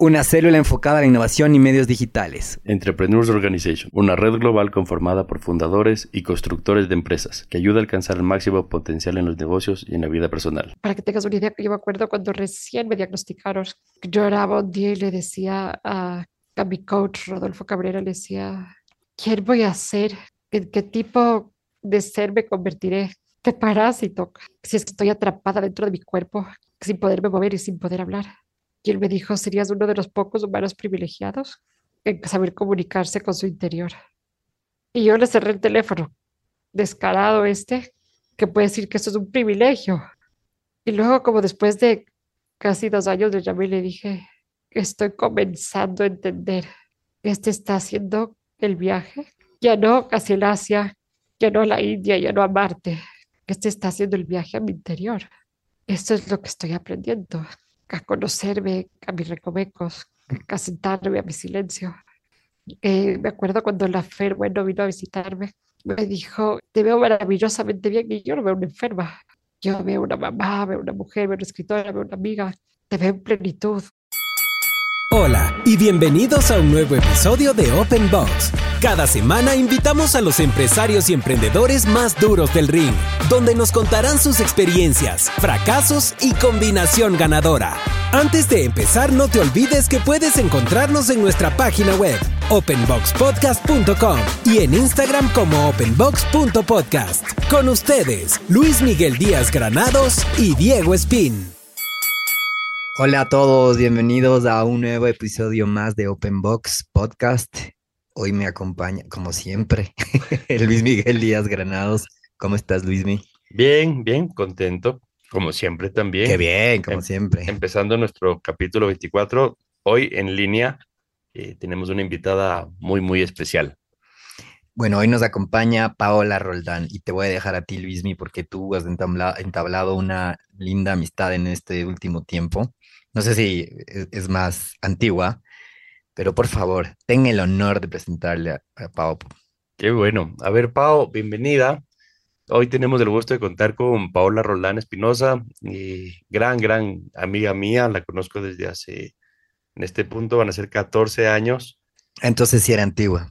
una célula enfocada a la innovación y medios digitales. Entrepreneurs Organization, una red global conformada por fundadores y constructores de empresas que ayuda a alcanzar el máximo potencial en los negocios y en la vida personal. Para que tengas una idea, yo me acuerdo cuando recién me diagnosticaron, lloraba un día y le decía a, a mi coach, Rodolfo Cabrera, le decía, ¿quién voy a ser? ¿En qué tipo de ser me convertiré? De parásito, si es que estoy atrapada dentro de mi cuerpo, sin poderme mover y sin poder hablar. Y él me dijo, serías uno de los pocos humanos privilegiados en saber comunicarse con su interior. Y yo le cerré el teléfono, descarado este, que puede decir que esto es un privilegio. Y luego, como después de casi dos años, le llamé y le dije, estoy comenzando a entender este está haciendo el viaje, ya no hacia el Asia, ya no a la India, ya no a Marte, este está haciendo el viaje a mi interior. Esto es lo que estoy aprendiendo a conocerme, a mis recovecos, a sentarme a mi silencio. Eh, me acuerdo cuando la Fer, bueno, vino a visitarme, me dijo, te veo maravillosamente bien y yo no veo una enferma. Yo veo una mamá, veo una mujer, veo una escritora, veo una amiga, te veo en plenitud. Hola y bienvenidos a un nuevo episodio de Open Box. Cada semana invitamos a los empresarios y emprendedores más duros del ring, donde nos contarán sus experiencias, fracasos y combinación ganadora. Antes de empezar, no te olvides que puedes encontrarnos en nuestra página web, openboxpodcast.com y en Instagram como openbox.podcast. Con ustedes, Luis Miguel Díaz Granados y Diego Espín. Hola a todos, bienvenidos a un nuevo episodio más de Open Box Podcast. Hoy me acompaña, como siempre, Luis Miguel Díaz Granados. ¿Cómo estás, Luismi? Bien, bien, contento, como siempre también. Qué bien, como Em- siempre. Empezando nuestro capítulo 24, hoy en línea eh, tenemos una invitada muy, muy especial. Bueno, hoy nos acompaña Paola Roldán y te voy a dejar a ti, Luismi, porque tú has entabla- entablado una linda amistad en este último tiempo. No sé si es, es más antigua, pero por favor, ten el honor de presentarle a, a. Qué bueno. A ver, Pao, bienvenida. Hoy tenemos el gusto de contar con Paola Roldán Espinosa, eh, gran, gran amiga mía, la conozco desde hace, en este punto van a ser 14 años. Entonces sí era antigua.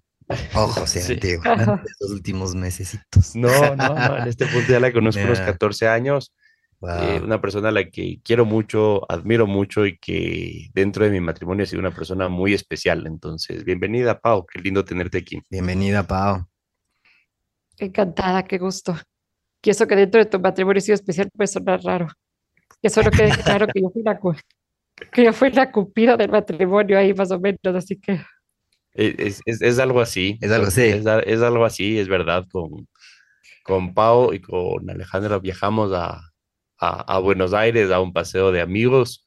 Ojo, sí era Sí. antigua. Los últimos mesecitos. No, no, no, en este punto ya la conozco unos Ya. 14 años. Eh, Wow. una persona a la que quiero mucho, admiro mucho y que dentro de mi matrimonio ha sido una persona muy especial. Entonces, bienvenida, Pau, qué lindo tenerte aquí. Bienvenida, Pao. Encantada, qué gusto. Y eso que dentro de tu matrimonio ha sido especial puede sonar raro. Que solo quede claro que yo fui la, que yo fui la cupida del matrimonio ahí más o menos, así que Eh, Es, es- es algo así. Es algo así. Es, es algo así, es verdad. Con, con Pau y con Alejandra viajamos a, a, Buenos Aires a un paseo de amigos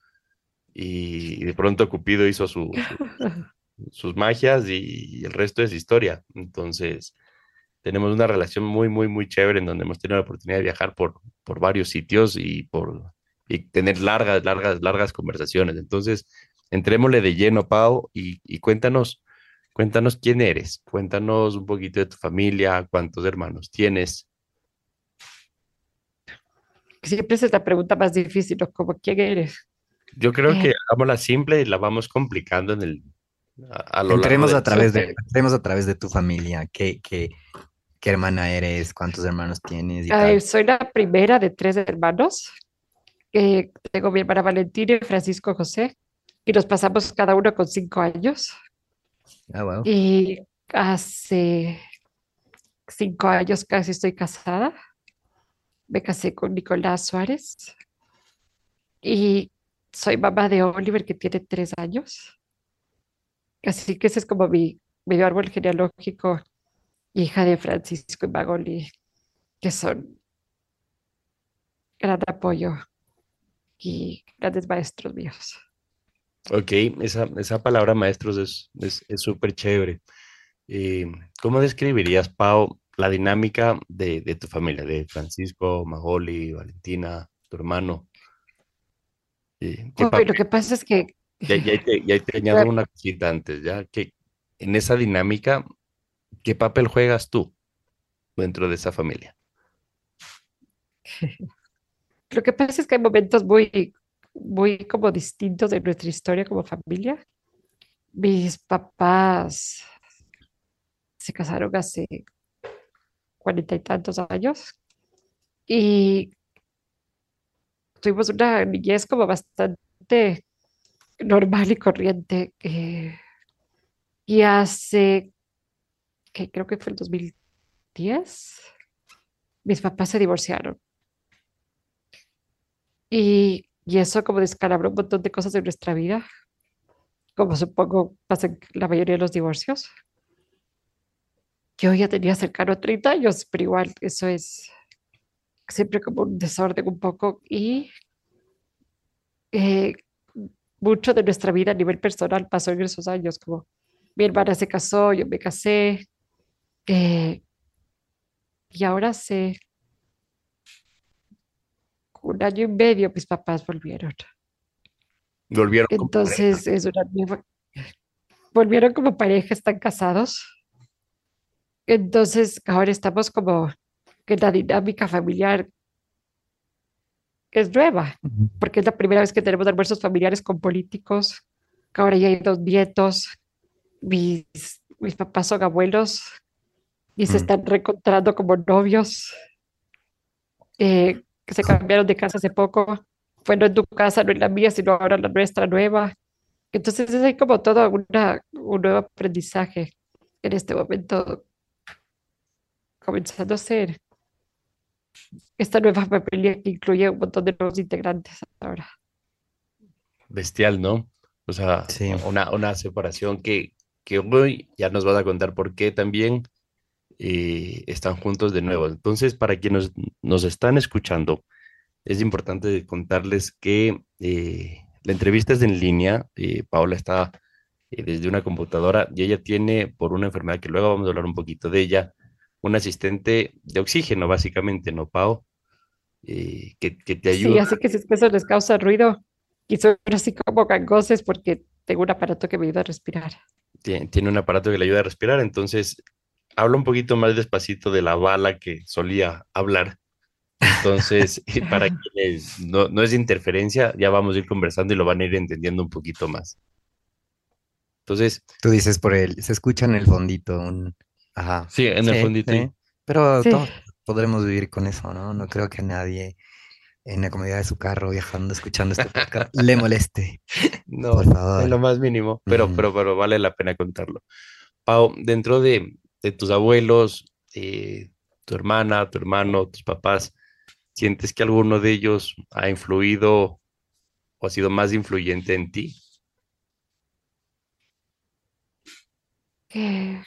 y de pronto Cupido hizo su- sus magias y el resto es historia. Entonces, tenemos una relación muy, muy, muy chévere en donde hemos tenido la oportunidad de viajar por, por varios sitios y, por, y tener largas, largas, largas conversaciones. Entonces, entrémosle de lleno, Pau, y, y cuéntanos, cuéntanos quién eres, cuéntanos un poquito de tu familia, cuántos hermanos tienes. Siempre es la pregunta más difícil, ¿no? Como quién eres. Yo creo que Eh. hagámosla simple y la vamos complicando en el, a, a lo largo Entremos del a través de, entremos a través de tu familia. ¿Qué, qué, qué hermana eres? ¿Cuántos hermanos tienes? Y Ay, tal? soy la primera de tres hermanos. Eh, tengo mi hermana Valentina y Francisco José, y nos pasamos cada uno con cinco años. Ah, wow. Y hace cinco años casi estoy casada. Me casé con Nicolás Suárez. Y soy mamá de Oliver, que tiene tres años. Así que ese es como mi medio árbol genealógico, hija de Francisco y Magoli, que son gran apoyo y grandes maestros míos. Ok, esa, esa palabra maestros es es- es súper chévere. Eh, ¿cómo describirías, Pau, la dinámica de, de tu familia, de Francisco, Magoli, Valentina, tu hermano. Eh, ¿qué Uy, lo que pasa es que ya, ya te, ya te añado una cosita antes, ya que en esa dinámica, ¿qué papel juegas tú dentro de esa familia? Lo que pasa es que hay momentos muy, muy como distintos de nuestra historia como familia. Mis papás se casaron hace cuarenta y tantos años y tuvimos una niñez como bastante normal y corriente. eh, y hace, que creo que fue el 2010, mis papás se divorciaron. Y, y eso como descalabró un montón de cosas de nuestra vida, como supongo pasa en la mayoría de los divorcios. Yo ya tenía cercano a 30 años, pero igual eso es siempre como un desorden un poco y eh, mucho de nuestra vida a nivel personal pasó en esos años, como mi hermana se casó, yo me casé, eh, y ahora sé un año y medio mis papás volvieron. Volvieron como. Entonces es una nueva... Volvieron como pareja, están casados. Entonces ahora estamos como que la dinámica familiar es nueva, porque es la primera vez que tenemos almuerzos familiares con políticos, que ahora ya hay dos nietos, mis, mis papás son abuelos y se Mm. están reencontrando como novios, eh, que se cambiaron de casa hace poco, fue no en tu casa, no en la mía, sino ahora la nuestra nueva. Entonces es ahí como todo una, un nuevo aprendizaje en este momento, comenzando a ser esta nueva familia que incluye un montón de nuevos integrantes ahora. bestial, ¿no? O sea, Sí. una, una separación que, que hoy ya nos vas a contar por qué también eh, están juntos de nuevo. Entonces, para quienes nos, nos están escuchando, es importante contarles que eh, la entrevista es en línea. eh, Paola está eh, desde una computadora y ella tiene, por una enfermedad que luego vamos a hablar un poquito de ella, un asistente de oxígeno, básicamente, ¿no, Pao? Eh, que, que te Sí, ayuda. así que si es que eso les causa ruido y son así como gangosos porque tengo un aparato que me ayuda a respirar. tie- tiene un aparato que le ayuda a respirar, entonces habla un poquito más despacito de la bala que solía hablar. Entonces, para quienes no, no es interferencia, ya vamos a ir conversando y lo van a ir entendiendo un poquito más. Entonces, Tú dices por el, se escucha en el fondito un, ajá. sí, en el Sí, fondito. sí. Pero Sí. todos podremos vivir con eso, ¿no? No creo que a nadie en la comodidad de su carro viajando, escuchando este podcast, le moleste. No, Por favor. en lo más mínimo, pero, pero, pero vale la pena contarlo. Pau, dentro de, de tus abuelos, eh, tu hermana, tu hermano, tus papás, ¿sientes que alguno de ellos ha influido o ha sido más influyente en ti? Eh,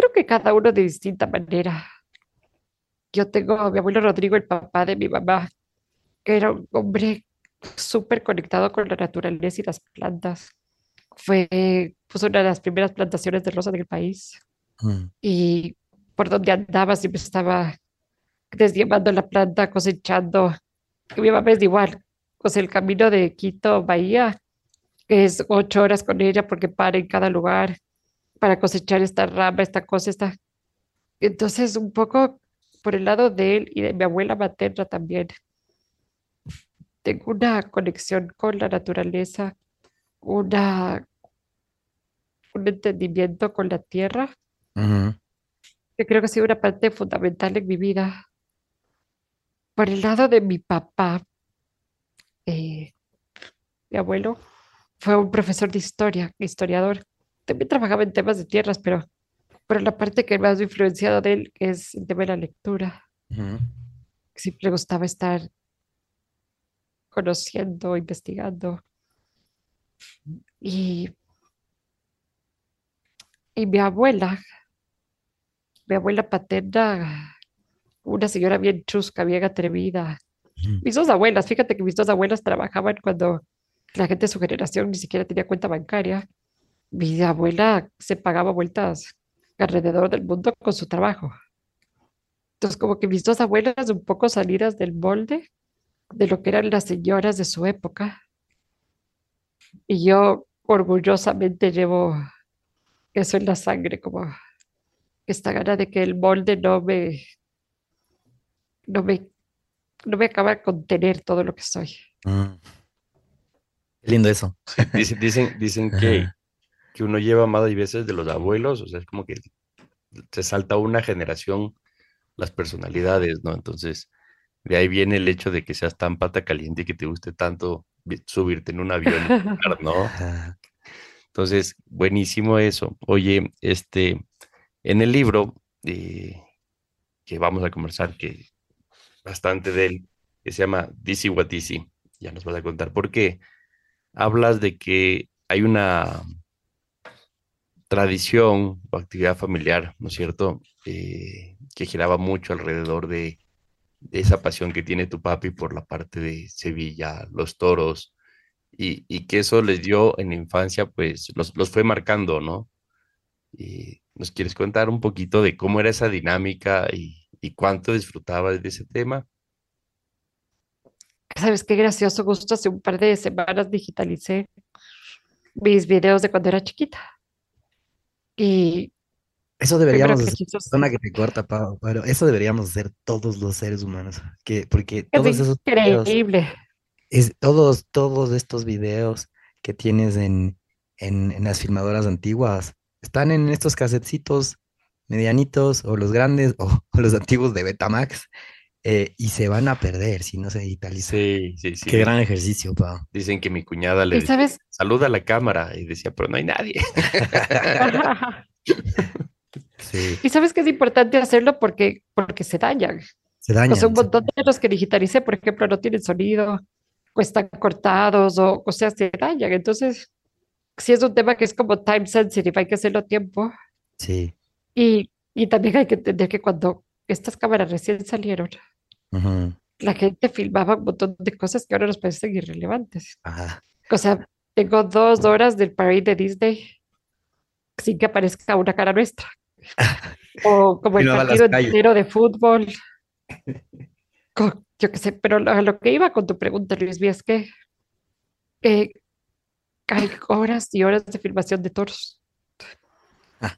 creo que cada uno de distinta manera. Yo tengo a mi abuelo Rodrigo, el papá de mi mamá, que era un hombre súper conectado con la naturaleza y las plantas. Fue, puso una de las primeras plantaciones de rosa del país Mm, y por donde andaba siempre estaba desdiamando la planta, cosechando. Mi mamá es igual, sea, el camino de Quito Bahía es ocho horas con ella porque para en cada lugar para cosechar esta rama, esta cosa, esta. Entonces, un poco por el lado de él y de mi abuela materna también, tengo una conexión con la naturaleza, una, un entendimiento con la tierra que creo que ha sido una parte fundamental en mi vida. Por el lado de mi papá, eh, mi abuelo fue un profesor de historia, historiador. También trabajaba en temas de tierras, pero, pero la parte que más me ha influenciado de él es el tema de la lectura. ujú. Siempre le gustaba estar conociendo, investigando. Y, y mi abuela, mi abuela paterna, una señora bien chusca, bien atrevida. Mis dos abuelas, fíjate que mis dos abuelas trabajaban cuando la gente de su generación ni siquiera tenía cuenta bancaria. Mi abuela se pagaba vueltas alrededor del mundo con su trabajo. Entonces, como que mis dos abuelas un poco salidas del molde de lo que eran las señoras de su época. Y yo orgullosamente llevo eso en la sangre, como esta gana de que el molde no me, no me, no me acaba de contener todo lo que soy. Mm. Qué lindo eso. Dicen, dicen, dicen que, que uno lleva más y veces de los abuelos, o sea, es como que se salta una generación las personalidades, ¿no? Entonces, de ahí viene el hecho de que seas tan pata caliente y que te guste tanto subirte en un avión, ¿no? Entonces, buenísimo eso. Oye, este, en el libro eh, que vamos a conversar, que bastante de él, que se llama Dizzy What Dizzy, ya nos vas a contar por qué, hablas de que hay una tradición o actividad familiar, ¿no es cierto?, Eh, que giraba mucho alrededor de, esa pasión que tiene tu papi por la parte de Sevilla, los toros, y, que eso les dio en la infancia, pues los, los fue marcando, ¿no? Y ¿nos quieres contar un poquito de cómo era esa dinámica y, y cuánto disfrutabas de ese tema? ¿Sabes qué gracioso gusto? Hace un par de semanas digitalicé mis videos de cuando era chiquita. Y Eso deberíamos hacer, perdona que te corta, pero eso deberíamos hacer todos los seres humanos, que, porque es todos esos videos, increíble. es, todos, todos estos videos que tienes en, en, en las filmadoras antiguas, están en estos casetcitos medianitos o los grandes o, o los antiguos de Betamax eh, y se van a perder si no se digitaliza. Sí, sí, sí. Qué gran ejercicio, Pau. Dicen que mi cuñada le Y decía, sabes, saluda a la cámara, y decía, pero no hay nadie. Sí, y sabes que es importante hacerlo porque, porque se dañan. se O dañan. sea, un se- montón de los que digitalicé, por ejemplo, no tienen sonido, o están cortados, o, o sea, se dañan. Entonces, sí es un tema que es como time sensitive, hay que hacerlo a tiempo. Sí. Y, y también hay que entender que cuando estas cámaras recién salieron, la gente filmaba un montón de cosas que ahora nos parecen irrelevantes. Ajá. O sea, tengo dos horas del parade de Disney sin que aparezca una cara nuestra. O como el partido entero de fútbol. Yo qué sé, pero lo- a lo que iba con tu pregunta, Luis, es que eh, hay horas y horas de filmación de toros.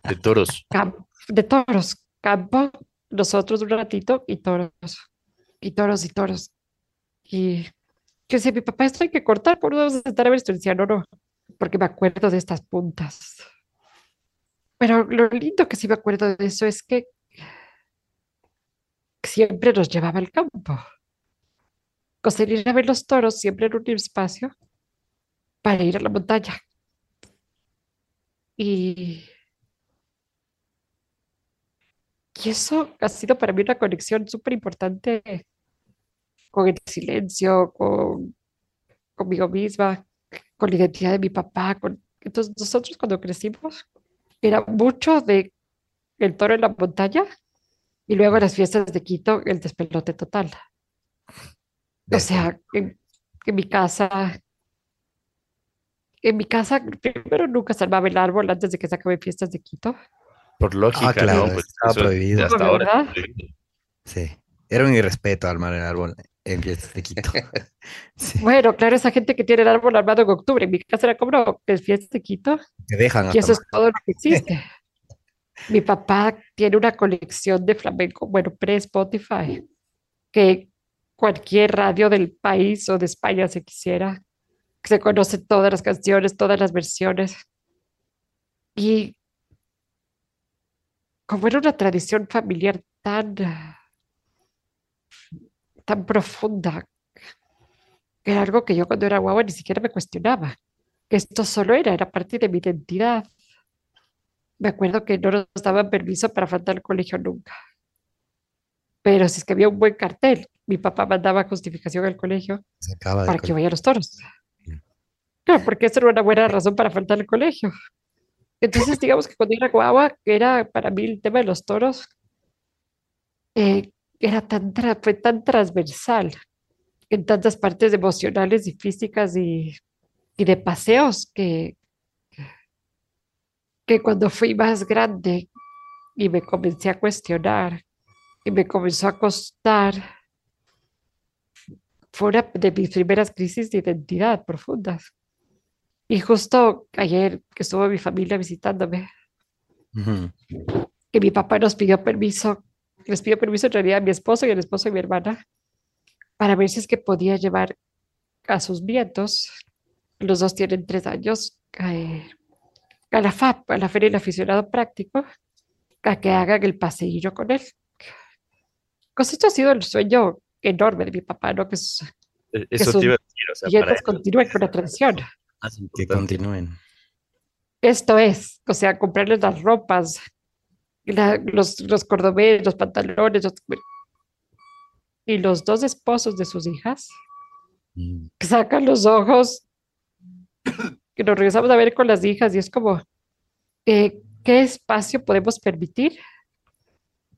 De toros. Cam- de toros. Campo, nosotros un ratito y toros. Y toros y toros. Y yo decía, mi papá, esto hay que cortar, ¿por vamos a estar a ver esto? Y decía, no, no, porque me acuerdo de estas puntas. Pero lo lindo que sí me acuerdo de eso es que siempre nos llevaba al campo. Sea, ir a ver los toros siempre en un espacio para ir a la montaña. Y, y eso ha sido para mí una conexión súper importante con el silencio, con conmigo misma, con la identidad de mi papá. Con... Entonces nosotros cuando crecimos era mucho de el toro en la montaña y luego las fiestas de Quito el despelote total. O sea, en, en mi casa, en mi casa primero nunca se armaba el árbol antes de que se acaben fiestas de Quito. Por lógica, claro, ¿no? Pues estaba prohibido. Hasta ahora. Sí. Era un irrespeto armar el árbol en fiestas de Quito. Sí. Bueno, claro, esa gente que tiene el árbol armado en octubre, en mi casa era como, no, es fiesta de Quito Te dejan y eso es todo lo que existe. Mi papá tiene una colección de flamenco, bueno, pre-Spotify, que cualquier radio del país o de España se quisiera, se conoce todas las canciones, todas las versiones. Y como era una tradición familiar tan, tan profunda, que era algo que yo cuando era guagua ni siquiera me cuestionaba, que esto solo era, era parte de mi identidad. Me acuerdo que no nos daban permiso para faltar al colegio nunca. Pero si es que había un buen cartel, mi papá mandaba justificación al colegio para que col- vaya a los toros. Mm. Claro, porque eso era una buena razón para faltar al colegio. Entonces, digamos que cuando era guagua, que era para mí el tema de los toros, eh, era tan, fue tan transversal en tantas partes emocionales y físicas y, y de paseos que, que cuando fui más grande y me comencé a cuestionar y me comenzó a costar. Fue una de mis primeras crisis de identidad profundas. Y justo ayer que estuvo mi familia visitándome, Ujú. que mi papá nos pidió permiso, les pidió permiso en realidad a mi esposo y al esposo de mi hermana, para ver si es que podía llevar a sus nietos, los dos tienen tres años, eh, a la FAP, a la Feria del Aficionado Práctico, a que hagan el paseillo con él. Pues esto ha sido el sueño enorme de mi papá, ¿no? Que sus E- Eso sus te iba a decir, o sea, para continúen con la tradición. Es más Que continúen. Esto es, o sea, comprarles las ropas, la- los, los cordobeles, los pantalones, los- y los dos esposos de sus hijas Mm. sacan los ojos, que nos regresamos a ver con las hijas y es como, eh, ¿qué espacio podemos permitir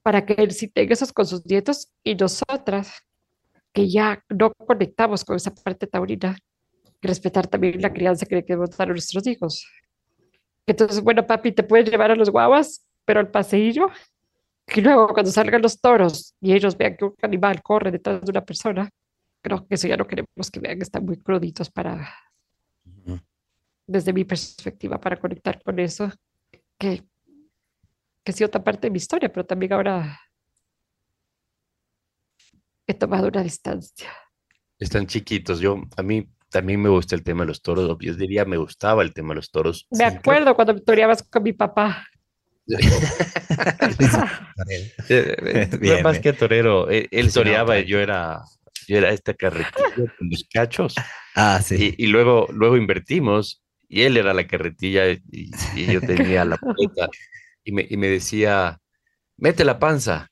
para que él sí tenga esos con sus nietos y nosotras, que ya no conectamos con esa parte taurina, respetar también la crianza que le queremos dar a nuestros hijos? Entonces, bueno, papi, te puedes llevar a los guaguas, pero al paseillo, y luego cuando salgan los toros y ellos vean que un animal corre detrás de una persona, creo que eso ya no queremos que vean que están muy cruditos para, desde mi perspectiva, para conectar con eso, que, que ha sido otra parte de mi historia, pero también ahora he tomado una distancia. Están chiquitos. Yo, a mí también me gusta el tema de los toros. Yo diría, me gustaba el tema de los toros. Me acuerdo cuando me toreabas con mi papá. Eh, eh, no Bien, más bien. que torero. Él, él toreaba y yo era, yo era esta carretilla con los cachos. Ah, sí. Y, y luego, luego invertimos y él era la carretilla y, y yo tenía la muleta. Y me, y me decía, mete la panza,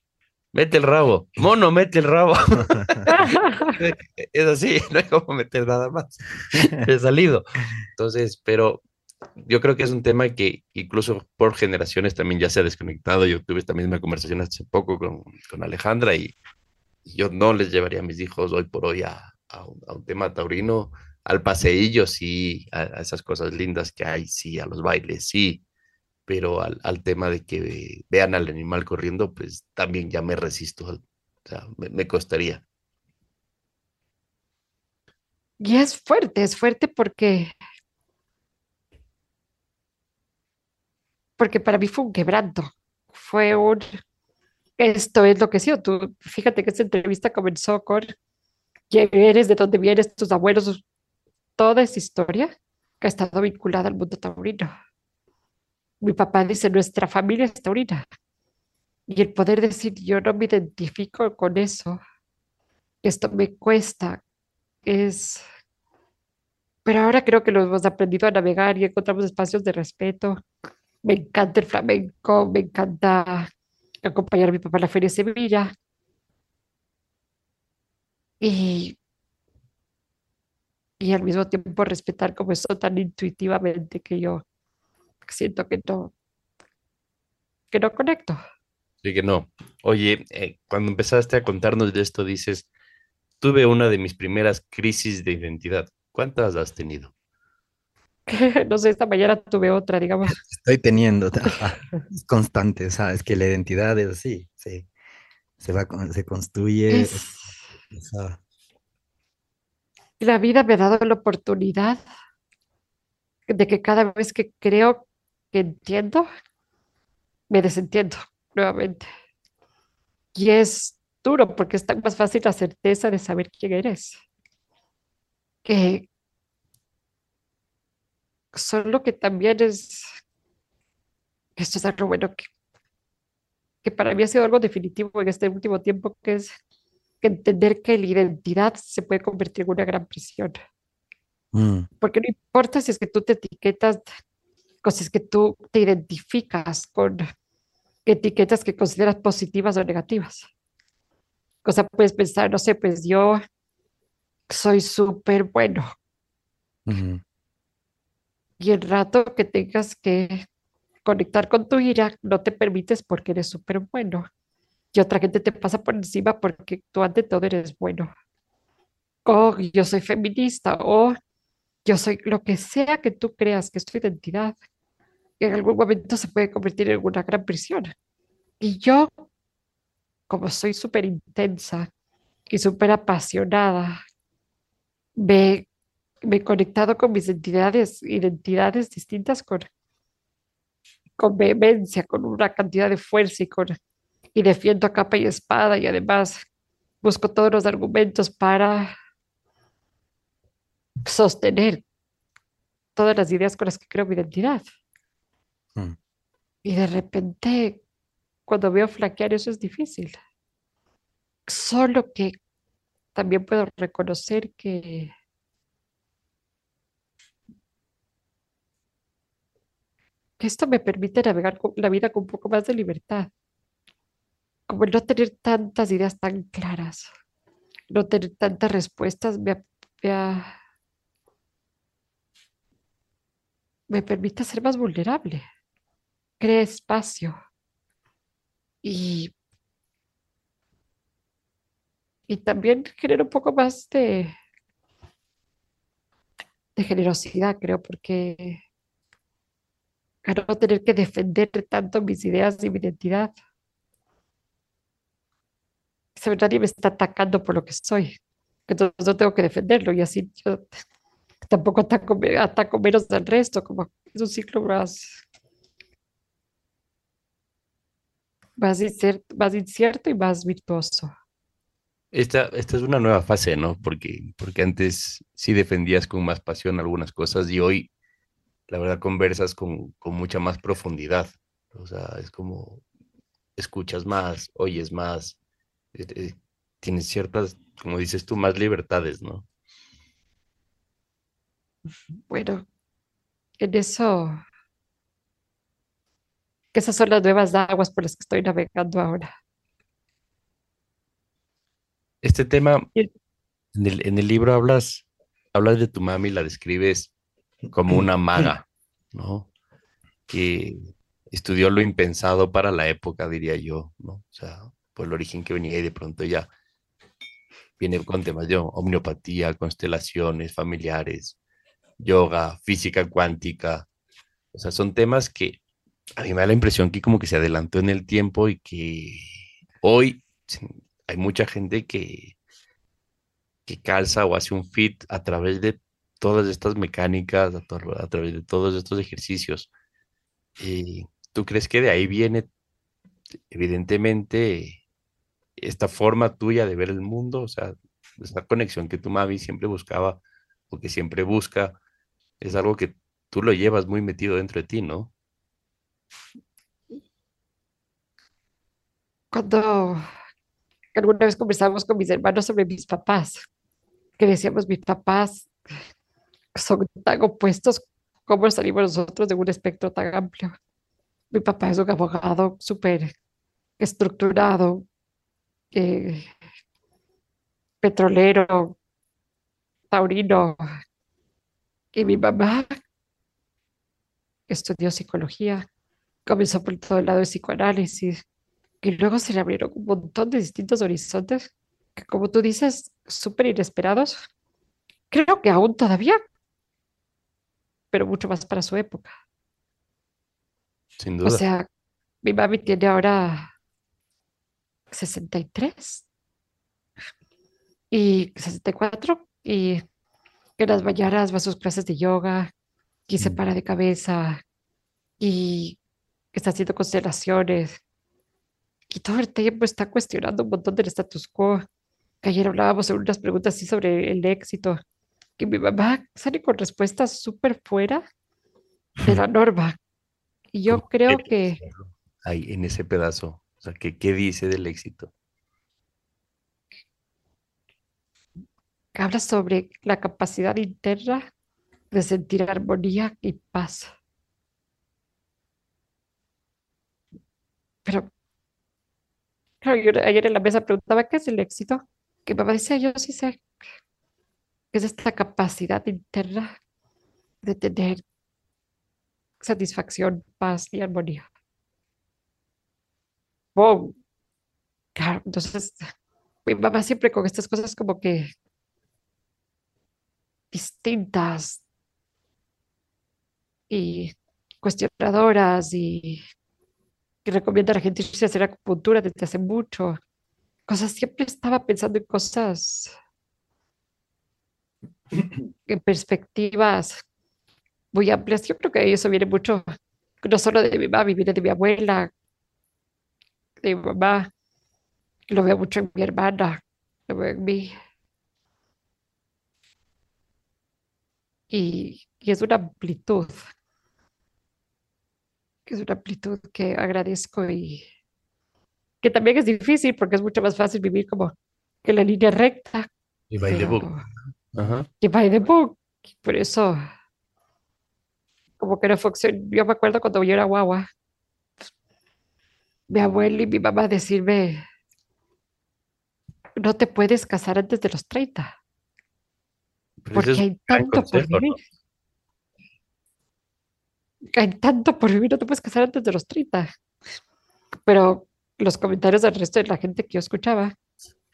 mete el rabo. Mono, mete el rabo. Es así, no hay como meter nada más. He salido. Entonces, pero yo creo que es un tema que incluso por generaciones también ya se ha desconectado. Yo tuve esta misma conversación hace poco con, con Alejandra y yo no les llevaría a mis hijos hoy por hoy a, a un, a un tema taurino, al paseillo, sí, a, a esas cosas lindas que hay, sí, a los bailes, sí, pero al, al tema de que vean al animal corriendo, pues también ya me resisto, o sea, me, me costaría. Y es fuerte, es fuerte porque, porque para mí fue un quebranto, fue un, esto es lo que sido. Tú, fíjate que esta entrevista comenzó con quién eres, de dónde vienes, tus abuelos, toda esa historia que ha estado vinculada al mundo taurino. Mi papá dice, nuestra familia es taurina. Y el poder decir, yo no me identifico con eso, esto me cuesta, es... Pero ahora creo que lo hemos aprendido a navegar y encontramos espacios de respeto. Me encanta el flamenco, me encanta acompañar a mi papá a la Feria de Sevilla. Y, y al mismo tiempo respetar como eso tan intuitivamente que yo siento que no, que no conecto. Así que no. Oye, eh, cuando empezaste a contarnos de esto, dices, tuve una de mis primeras crisis de identidad. ¿Cuántas has tenido? No sé, esta mañana tuve otra, digamos. Estoy teniendo, es constante, ¿sabes? Que la identidad es así, sí. Se va, se construye. Es- esa- La vida me ha dado la oportunidad de que cada vez que creo que entiendo, me desentiendo nuevamente. Y es duro porque es tan más fácil la certeza de saber quién eres. Que solo que también es, esto es algo bueno que, que para mí ha sido algo definitivo en este último tiempo, que es entender que la identidad se puede convertir en una gran prisión. Mm, Porque no importa si es que tú te etiquetas, es que tú te identificas con etiquetas que consideras positivas o negativas. O sea, puedes pensar, no sé, pues yo soy súper bueno. Y el rato que tengas que conectar con tu ira, no te permites porque eres súper bueno. Y otra gente te pasa por encima porque tú ante todo eres bueno. O yo soy feminista, o yo soy lo que sea que tú creas que es tu identidad. En algún momento se puede convertir en una gran prisión. Y yo como soy súper intensa y súper apasionada, me, me he conectado con mis identidades, identidades distintas con, con vehemencia, con una cantidad de fuerza y, con, y defiendo a capa y espada y además busco todos los argumentos para sostener todas las ideas con las que creo mi identidad. Mm. Y de repente, cuando veo flaquear, eso es difícil. Solo que también puedo reconocer que esto me permite navegar la vida con un poco más de libertad, como no tener tantas ideas tan claras, no tener tantas respuestas, me, me me permite ser más vulnerable, crea espacio y, y también genera un poco más de, de generosidad, creo, porque a no tener que defender tanto mis ideas y mi identidad. Se nadie me está atacando por lo que soy, entonces no tengo que defenderlo y así yo tampoco ataco, ataco menos del resto, como es un ciclo más, más incierto, y más virtuoso. Esta, esta es una nueva fase, ¿no? Porque, porque antes sí defendías con más pasión algunas cosas y hoy, la verdad, conversas con, con mucha más profundidad. O sea, es como escuchas más, oyes más, eh, eh, tienes ciertas, como dices tú, más libertades, ¿no? Bueno, en eso, que esas son las nuevas aguas por las que estoy navegando ahora. Este tema, en el, en el libro hablas, hablas de tu mami, la describes como una maga, ¿no? Que estudió lo impensado para la época, diría yo, ¿no? O sea, por el origen que venía y de pronto ya viene con temas de homeopatía, constelaciones familiares, yoga, física cuántica. O sea, son temas que a mí me da la impresión que como que se adelantó en el tiempo y que hoy hay mucha gente que, que calza o hace un fit a través de todas estas mecánicas, a, través de todos estos ejercicios. Y ¿tú crees que de ahí viene, evidentemente, esta forma tuya de ver el mundo? O sea, esa conexión que tu mami siempre buscaba o que siempre busca, es algo que tú lo llevas muy metido dentro de ti, ¿no? Cuando alguna vez conversábamos con mis hermanos sobre mis papás, que decíamos, mis papás son tan opuestos, ¿cómo salimos nosotros de un espectro tan amplio? Mi papá es un abogado súper estructurado, eh, petrolero, taurino, y mi mamá estudió psicología, comenzó por todo el lado de psicoanálisis, y luego se le abrieron un montón de distintos horizontes, que como tú dices, súper inesperados. Creo que aún todavía, pero mucho más para su época. Sin O duda. sea, mi mami tiene ahora 63 y 64 y que en las mañanas va a sus clases de yoga y se Mm. para de cabeza y está haciendo constelaciones y todo el tiempo está cuestionando un montón del status quo. Que ayer hablábamos sobre unas preguntas así sobre el éxito, que mi mamá sale con respuestas súper fuera de la norma. Y yo ¿Cómo qué creo que ahí en ese pedazo? O sea, ¿qué, qué dice del éxito? habla sobre la capacidad interna de sentir armonía y paz. Pero, claro, ayer en la mesa preguntaba, ¿qué es el éxito? Que mamá decía, yo sí sé, que es esta capacidad interna de tener satisfacción, paz y armonía. Wow. Entonces, mi mamá siempre con estas cosas como que distintas y cuestionadoras y que recomienda a la gente irse a hacer acupuntura desde hace mucho cosas, siempre estaba pensando en cosas, en perspectivas muy amplias. Yo creo que eso viene mucho, no solo de mi mamá, viene de mi abuela, de mi mamá, lo veo mucho en mi hermana, lo veo en mí. Y, y es una amplitud, es una amplitud que agradezco y que también es difícil porque es mucho más fácil vivir como que la línea recta. Y by the book. Ajá. Y by the book. Por eso, como que no funciona. Yo me acuerdo cuando yo era guagua, mi abuelo y mi mamá decirme, no te puedes casar antes de los 30, Pero ese porque hay tanto por consejo, ¿no? Hay tanto por vivir, no te puedes casar antes de los 30. Pero los comentarios del resto de la gente que yo escuchaba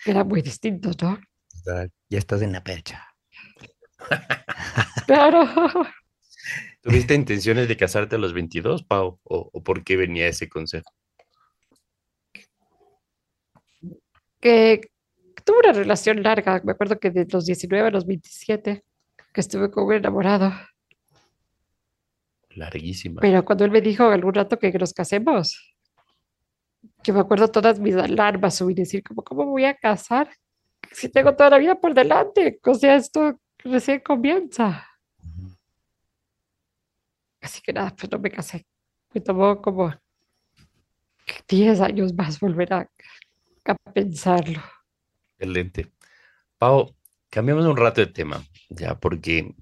eran muy distintos, ¿no? Ya estás en la percha. Claro. ¿Tuviste intenciones de casarte a los 22, Pau? ¿O, o por qué venía ese consejo? que tuve una relación larga. Me acuerdo que de los 19 a los 27, que estuve con un enamorado. Larguísima. Pero cuando él me dijo algún rato que nos casemos, yo me acuerdo todas mis alarmas subir y decir, como, ¿cómo voy a casar? Si tengo toda la vida por delante. O sea, esto recién comienza. Así que nada, pues no me casé. Me tomó como 10 años más volver a, a pensarlo. Excelente. Pau, cambiamos un rato de tema, ya, porque,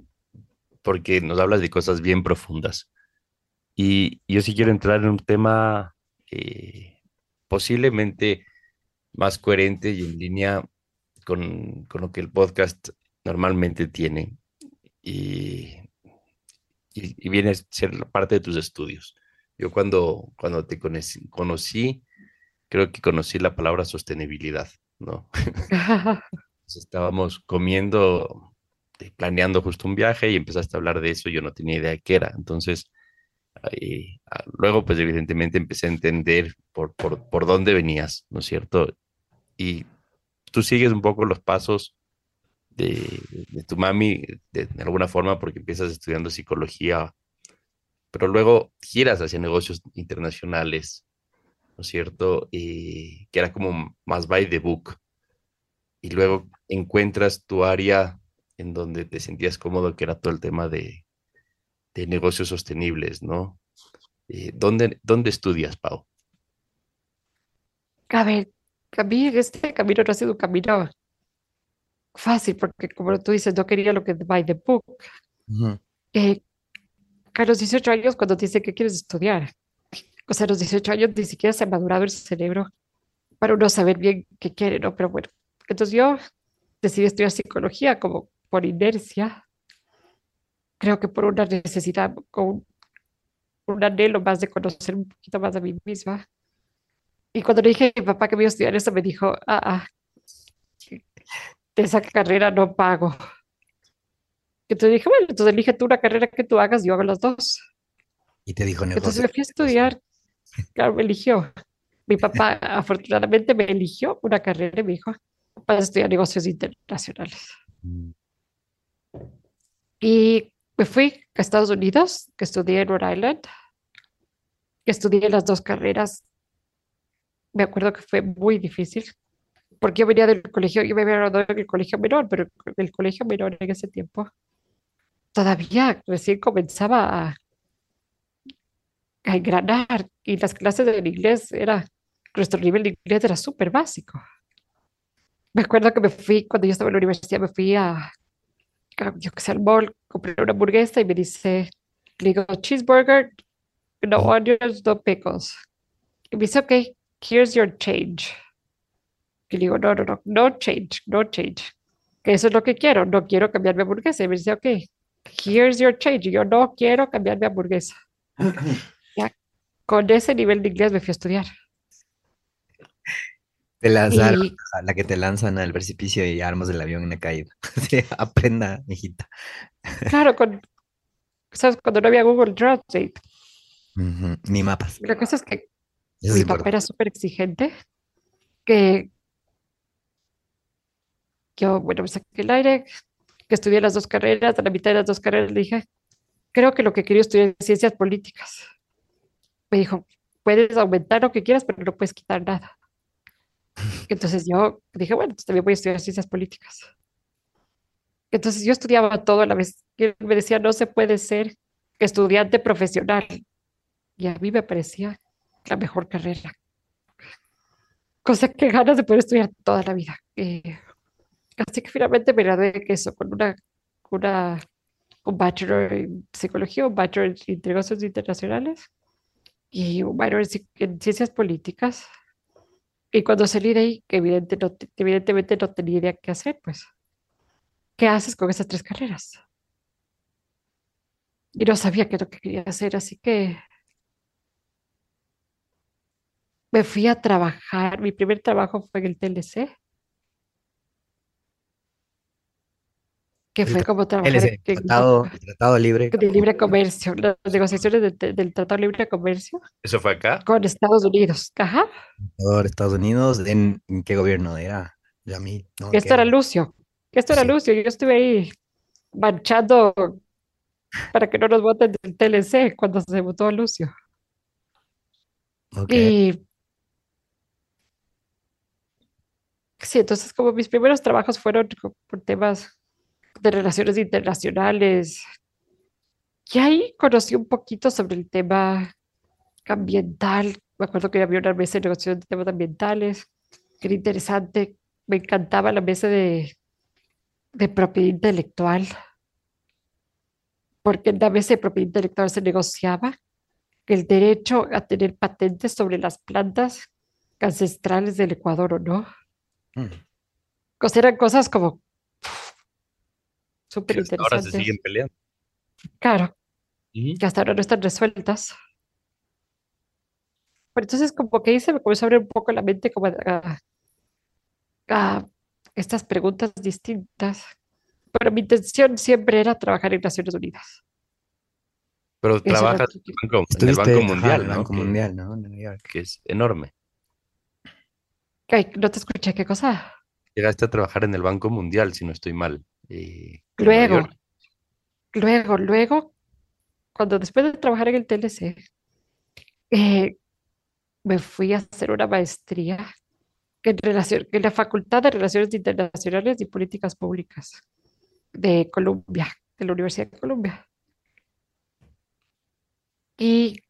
porque nos hablas de cosas bien profundas. Y yo sí quiero entrar en un tema eh, posiblemente más coherente y en línea con, con lo que el podcast normalmente tiene. Y, y, y viene a ser parte de tus estudios. Yo cuando, cuando te conocí, conocí, creo que conocí la palabra sostenibilidad, ¿no? Entonces, estábamos comiendo, planeando justo un viaje y empezaste a hablar de eso, yo no tenía idea de qué era. Entonces, ahí, ah, luego, pues evidentemente empecé a entender por, por, por dónde venías, ¿no es cierto? Y tú sigues un poco los pasos de, de tu mami de, de alguna forma porque empiezas estudiando psicología, pero luego giras hacia negocios internacionales, ¿no es cierto? Y que era como más by the book. Y luego encuentras tu área en donde te sentías cómodo, que era todo el tema de, de negocios sostenibles, ¿no? Eh, ¿dónde, ¿Dónde estudias, Pau? A ver, a mí este camino no ha sido un camino fácil, porque como tú dices, no quería lo que es by the book. Ujú. Eh, a los 18 años, cuando te dicen que quieres estudiar, o sea, a los 18 años ni siquiera se ha madurado el cerebro para uno saber bien qué quiere, ¿no? Pero bueno, entonces yo decidí estudiar psicología como por inercia, creo que por una necesidad, con un, anhelo más de conocer un poquito más a mí misma. Y cuando le dije a mi papá que me iba a estudiar eso, me dijo, ah, ah, de esa carrera no pago. Entonces dije, bueno, entonces elige tú una carrera que tú hagas, yo hago las dos. Y te dijo Entonces negocio. me fui a estudiar, claro, me eligió. Mi papá afortunadamente me eligió una carrera y me dijo, vas a estudiar negocios internacionales. Mm. Y me fui a Estados Unidos, que estudié en Rhode Island, que estudié las dos carreras. Me acuerdo que fue muy difícil, porque yo venía del colegio, yo me había graduado en el colegio menor, pero el colegio menor en ese tiempo todavía recién comenzaba a, a engranar y las clases de inglés era, nuestro nivel de inglés era súper básico. Me acuerdo que me fui, cuando yo estaba en la universidad, me fui a, a, yo que sé, al mall, compré una hamburguesa y me dice, le digo, cheeseburger, no onions, no pickles. Y me dice, ok, here's your change. Y le digo, no, no, no, no change, no change. Que eso es lo que quiero, no quiero cambiar mi hamburguesa. Y me dice, ok, here's your change. Y yo no quiero cambiar mi hamburguesa. Ya, con ese nivel de inglés me fui a estudiar. Te lanzaron Y a la que te lanzan al precipicio y armas del avión en la caída. Aprenda, hijita. claro, con, ¿sabes? cuando no había Google Translate, Ujú. Ni mapas. la cosa es que Eso mi papá era súper exigente, que yo, bueno, me saqué el aire, que estudié las dos carreras, a la mitad de las dos carreras le dije, creo que lo que quería estudiar es ciencias políticas. Me dijo, puedes aumentar lo que quieras, pero no puedes quitar nada. Entonces yo dije, bueno, pues también voy a estudiar ciencias políticas. Entonces yo estudiaba todo a la vez. Y me decía, no se puede ser estudiante profesional. Y a mí me parecía la mejor carrera. Cosa que ganas de poder estudiar toda la vida. Eh, así que finalmente me gradué de eso, con una, una, un bachelor en psicología, un bachelor en negocios internacionales y un ci- en ciencias políticas. Y cuando salí de ahí, que evidente no te- evidentemente no tenía idea qué hacer, pues, ¿qué haces con esas tres carreras? Y no sabía qué es lo que quería hacer, así que me fui a trabajar. Mi primer trabajo fue en el TLC, que El fue como trabajar LC, en, tratado, tratado libre. de libre comercio, las negociaciones de- de- del Tratado de Libre Comercio ¿Eso fue acá? con Estados Unidos. Ajá. Estados Unidos, ¿en, en qué gobierno era? Yamil, ¿no? Esto ¿Qué era? Lucio. Esto era. Lucio. Yo estuve ahí manchando para que no nos voten del TLC cuando se votó a Lucio. Ok. Y sí, entonces como mis primeros trabajos fueron por temas de relaciones internacionales. Y ahí conocí un poquito sobre el tema ambiental. Me acuerdo que había una mesa de negociación de temas ambientales, que era interesante. Me encantaba la mesa de, de propiedad intelectual, porque en la mesa de propiedad intelectual se negociaba el derecho a tener patentes sobre las plantas ancestrales del Ecuador o no. Mm. O sea, eran cosas como súper Que hasta ahora se siguen peleando. Claro, que hasta ahora no están resueltas. Pero entonces como que ahí se me comenzó a abrir un poco la mente como a, a estas preguntas distintas. Pero mi intención siempre era trabajar en Naciones Unidas. Pero trabajas en el Banco, en el Banco Mundial, el ¿no? Banco Que- Mundial, ¿no? En Nueva York. que es enorme. Ay, no te escuché, ¿qué cosa? Llegaste a trabajar en el Banco Mundial, si no estoy mal. Eh, Luego, luego, luego, cuando después de trabajar en el TLC, eh, me fui a hacer una maestría en, relación, en la Facultad de Relaciones Internacionales y Políticas Públicas de Columbia, de la Universidad de Columbia. Y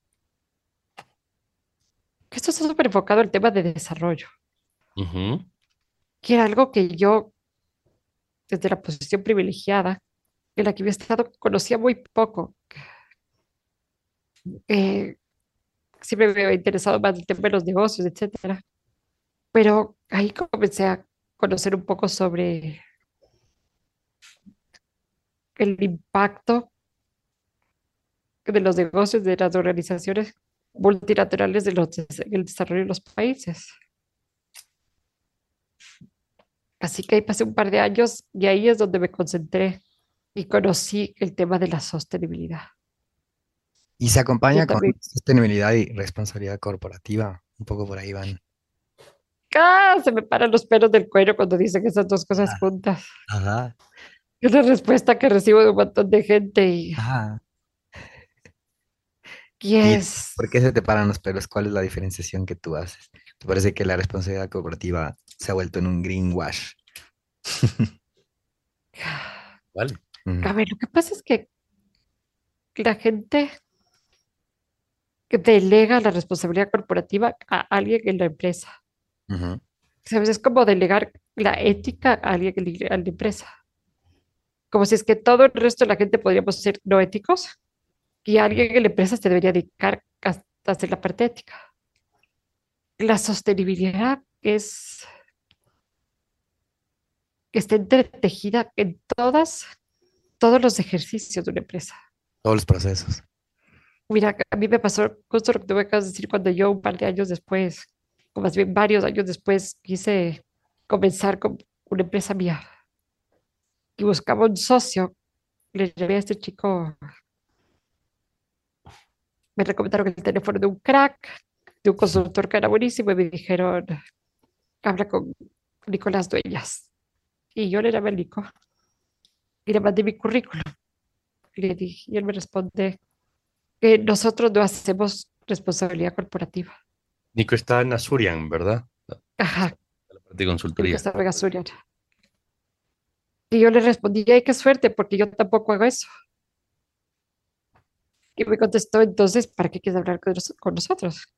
esto está súper enfocado al tema de desarrollo, que era algo que yo, desde la posición privilegiada, en la que había estado, conocía muy poco. Eh, siempre me había interesado más el tema de los negocios, etcétera. Pero ahí comencé a conocer un poco sobre el impacto de los negocios de las organizaciones multilaterales de en el desarrollo de los países. Así que ahí pasé un par de años y ahí es donde me concentré y conocí el tema de la sostenibilidad. Y se acompaña con sostenibilidad y responsabilidad corporativa. Un poco por ahí van. ¡Ah! Se me paran los pelos del cuello cuando dicen esas dos cosas Ah. juntas. Ajá. Es la respuesta que recibo de un montón de gente y, Ajá. y ¿Y por qué se te paran los pelos? ¿Cuál es la diferenciación que tú haces? ¿Te parece que la responsabilidad corporativa se ha vuelto en un greenwash? Vale. A ver, lo que pasa es que la gente que delega la responsabilidad corporativa a alguien en la empresa. Es como delegar la ética a alguien en la empresa. Como si es que todo el resto de la gente podríamos ser no éticos y alguien en la empresa se debería dedicar a a hacer la parte ética. La sostenibilidad es que está entretejida en todas, todos los ejercicios de una empresa. Todos los procesos. Mira, a mí me pasó justo lo que me acabas de decir cuando yo un par de años después, o más bien varios años después, quise comenzar con una empresa mía y buscaba un socio. Le llevé a este chico, me recomendaron el teléfono de un crack, de un consultor que era buenísimo y me dijeron, habla con Nicolás Dueñas. Y yo le llamé al Nico y le mandé mi currículum. Y, le dije, y él me responde que nosotros no hacemos responsabilidad corporativa. Nico está en Azurian, ¿verdad? Ajá, La parte de Nico consultoría. estaba en Asturias. Y yo le respondí, ay, qué suerte, porque yo tampoco hago eso. Y me contestó, entonces, ¿para qué quieres hablar con nosotros?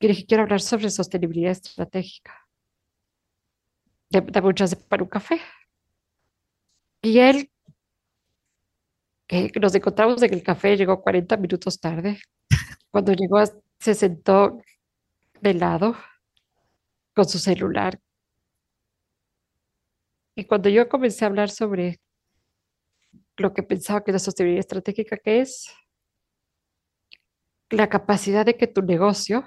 Quiero hablar sobre sostenibilidad estratégica. Ya- Dame un chance para un café. Y él, que nos encontramos en el café, llegó 40 minutos tarde. Cuando llegó, se sentó de lado con su celular. Y cuando yo comencé a hablar sobre lo que pensaba que la sostenibilidad estratégica que es, la capacidad de que tu negocio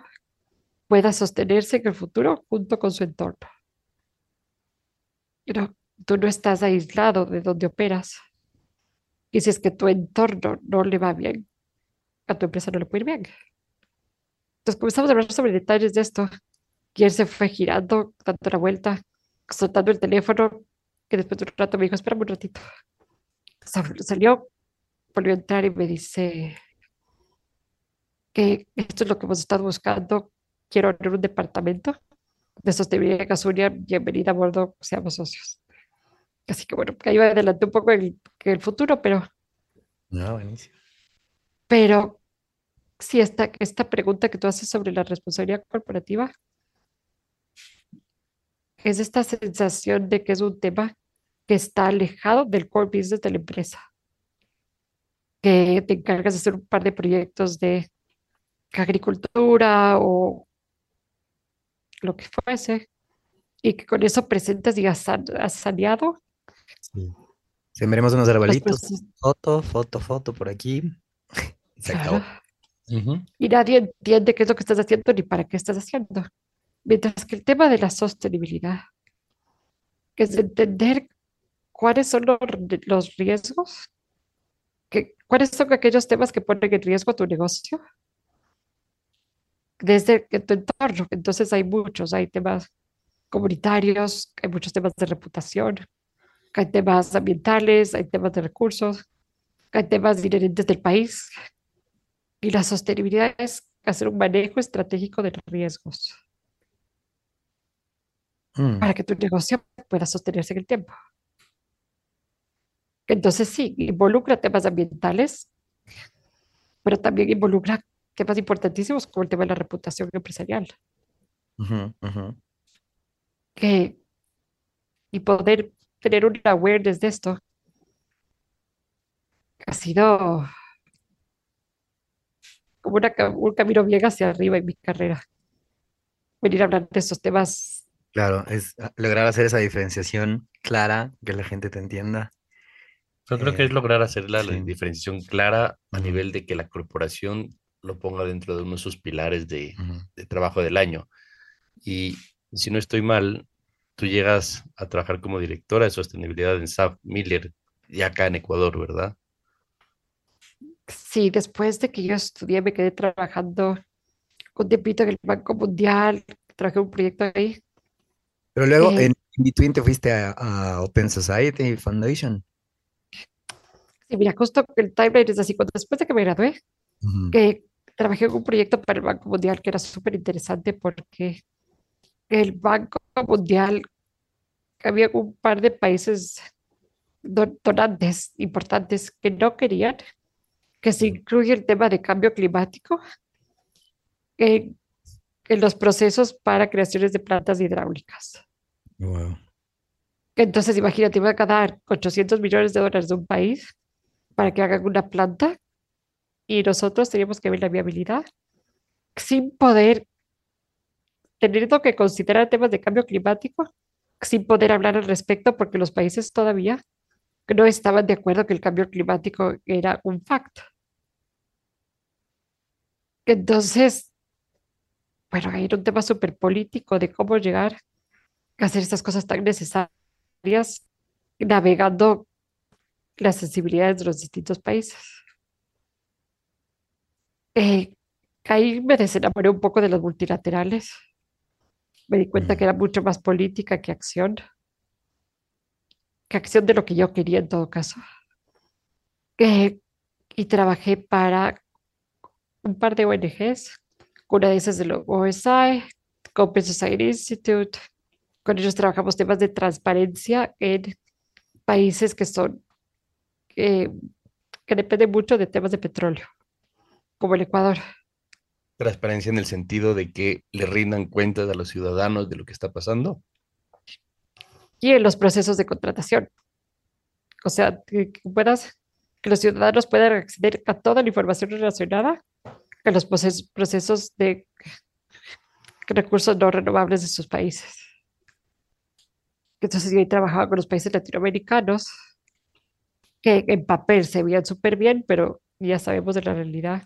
pueda sostenerse en el futuro junto con su entorno. Pero tú no estás aislado de donde operas. Y si es que tu entorno no le va bien, a tu empresa no le puede ir bien. Entonces comenzamos a hablar sobre detalles de esto. Y él se fue girando, dando la vuelta, soltando el teléfono, que después de un rato me dijo, espérame un ratito. Sal- Salió, volvió a entrar y me dice que esto es lo que hemos estado buscando. Quiero abrir un departamento de sostenibilidad en Azuria. Bienvenida a bordo, seamos socios. Así que bueno, ahí me adelanté un poco el, el futuro, pero, No, buenísimo. pero sí, esta, esta pregunta que tú haces sobre la responsabilidad corporativa es esta sensación de que es un tema que está alejado del core business de la empresa, que te encargas de hacer un par de proyectos de agricultura o lo que fuese, y que con eso presentas y has, has saneado Sí. Sembremos unos arbolitos. Foto, foto, foto por aquí. Se acabó. Claro. Ujú. Y nadie entiende qué es lo que estás haciendo ni para qué estás haciendo. Mientras que el tema de la sostenibilidad, que es entender cuáles son los, los riesgos, que, cuáles son aquellos temas que ponen en riesgo tu negocio desde que tu entorno. Entonces hay muchos, hay temas comunitarios, hay muchos temas de reputación, hay temas ambientales, hay temas de recursos, hay temas inherentes del país. Y la sostenibilidad es hacer un manejo estratégico de los riesgos Mm, para que tu negocio pueda sostenerse en el tiempo. Entonces sí, involucra temas ambientales, pero también involucra temas importantísimos como el tema de la reputación empresarial. ujú, ujú. Que, y poder tener una awareness de esto ha sido como una un camino bien hacia arriba en mi carrera. Venir a hablar de estos temas Claro, es ah, lograr hacer esa diferenciación clara, que la gente te entienda. Yo creo que Eh, es lograr hacer la, la sí. diferenciación clara a nivel de que la corporación lo ponga dentro de uno de sus pilares de, Ujú. de trabajo del año. Y si no estoy mal, tú llegas a trabajar como directora de sostenibilidad en SAP Miller, y acá en Ecuador, ¿verdad? Sí, después de que yo estudié, me quedé trabajando un tiempito en el Banco Mundial, trabajé en un proyecto ahí. Pero luego Eh, en in between te fuiste a, a Open Society Foundation. Sí, mira, justo el timeline es así, cuando después de que me gradué, Ujú. que trabajé en un proyecto para el Banco Mundial que era súper interesante porque el Banco Mundial, había un par de países don- donantes importantes que no querían que se incluya el tema de cambio climático en, en los procesos para creaciones de plantas hidráulicas. Wow. Entonces, imagínate, iba a dar 800 millones de dólares de un país para que hagan una planta y nosotros teníamos que ver la viabilidad sin poder, teniendo que considerar temas de cambio climático, sin poder hablar al respecto porque los países todavía no estaban de acuerdo que el cambio climático era un fact. Entonces, bueno, era un tema súper político de cómo llegar a hacer estas cosas tan necesarias navegando las sensibilidades de los distintos países. Eh, ahí me desenamoré un poco de los multilaterales. Me di cuenta Mm. que era mucho más política que acción. que acción de lo que yo quería en todo caso. Eh, y trabajé para un par de ONGs, una de esas de los OSI, Open Society Institute. Con ellos trabajamos temas de transparencia en países que son, eh, que dependen mucho de temas de petróleo, como el Ecuador. Transparencia en el sentido de que le rindan cuentas a los ciudadanos de lo que está pasando. Y en los procesos de contratación. O sea, que, puedas, que los ciudadanos puedan acceder a toda la información relacionada con los proces- procesos de recursos no renovables de sus países. Entonces yo ahí trabajaba con los países latinoamericanos, que en papel se veían súper bien, pero ya sabemos de la realidad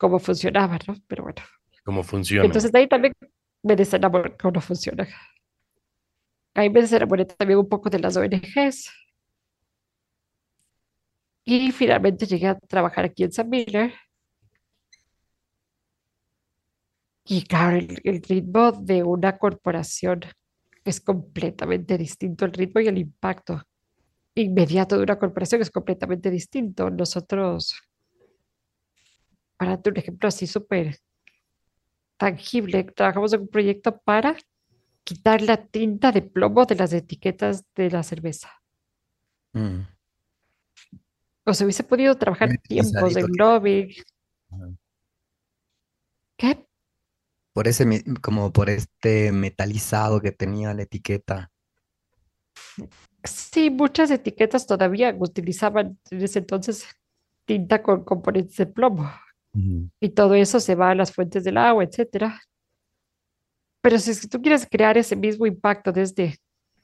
cómo funcionaba, ¿no? Pero bueno. ¿Cómo funciona? Entonces de ahí también me desenamoré cómo funciona. Ahí me desenamoré también un poco de las ONGs. Y finalmente llegué a trabajar aquí en San Miller. Y claro, el, el ritmo de una corporación es completamente distinto. El ritmo y el impacto inmediato de una corporación es completamente distinto. Nosotros, para un ejemplo así súper tangible, trabajamos en un proyecto para quitar la tinta de plomo de las etiquetas de la cerveza. Mm. O se hubiese podido trabajar tiempos que- lobby. ¿Qué? Por ese, como por este metalizado que tenía la etiqueta. Sí, muchas etiquetas todavía utilizaban en ese entonces tinta con componentes de plomo. Y todo eso se va a las fuentes del agua, etcétera. Pero si es que tú quieres crear ese mismo impacto desde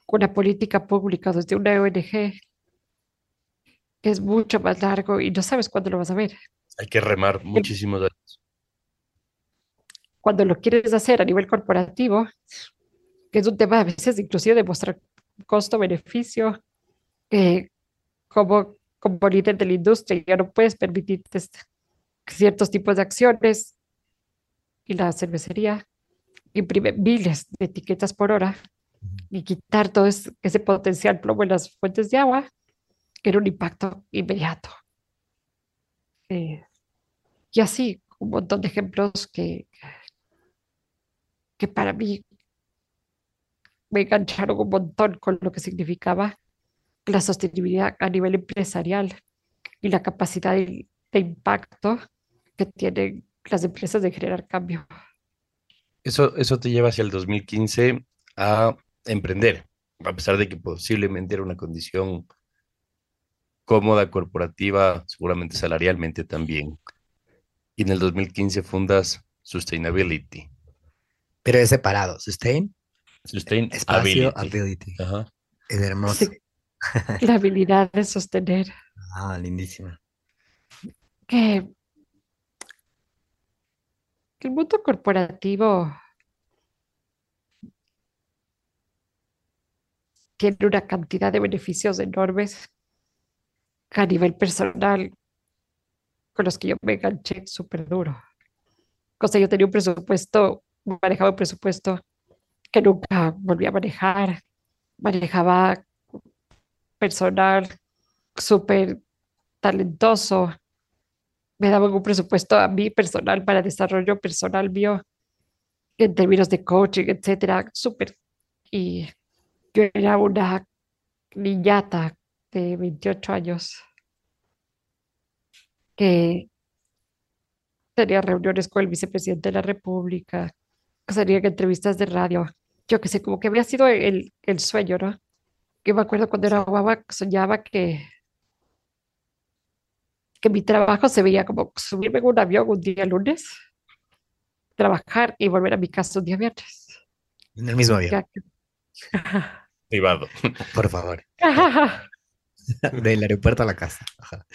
una política pública, desde una ONG, es mucho más largo y no sabes cuándo lo vas a ver. Hay que remar muchísimos años. Cuando lo quieres hacer a nivel corporativo, que es un tema a veces inclusive de mostrar costo-beneficio, eh, como, como líder de la industria, ya no puedes permitirte ciertos tipos de acciones y la cervecería imprime miles de etiquetas por hora y quitar todo es- ese potencial plomo en las fuentes de agua era un impacto inmediato. Eh, y así, un montón de ejemplos que, que para mí me engancharon un montón con lo que significaba la sostenibilidad a nivel empresarial y la capacidad de impacto que tienen las empresas de generar cambio. Eso, eso te lleva hacia el 2015 a emprender, a pesar de que posiblemente era una condición cómoda, corporativa, seguramente salarialmente también. Y en el 2015 fundas Sustainability. Pero es separado. Sustain, espacio, Sustainability. ability. Ajá. Es hermoso. Sí. La habilidad de sostener Ah, lindísima. que el mundo corporativo tiene una cantidad de beneficios enormes a nivel personal con los que yo me enganché súper duro. O sea, yo tenía un presupuesto, manejaba un presupuesto que nunca volví a manejar. Manejaba personal súper talentoso. Me daban un presupuesto a mí personal para desarrollo personal mío en términos de coaching, etcétera, súper. Y yo era una niñata de 28 años que tenía reuniones con el vicepresidente de la República, que salía en entrevistas de radio. Yo que sé, como que había sido el, el sueño, ¿no? Que me acuerdo cuando era guagua, soñaba que, que mi trabajo se veía como subirme en un avión un día lunes, trabajar y volver a mi casa un día viernes. En el mismo avión. Privado. por favor. Ajá. Del aeropuerto a la casa. Ajá.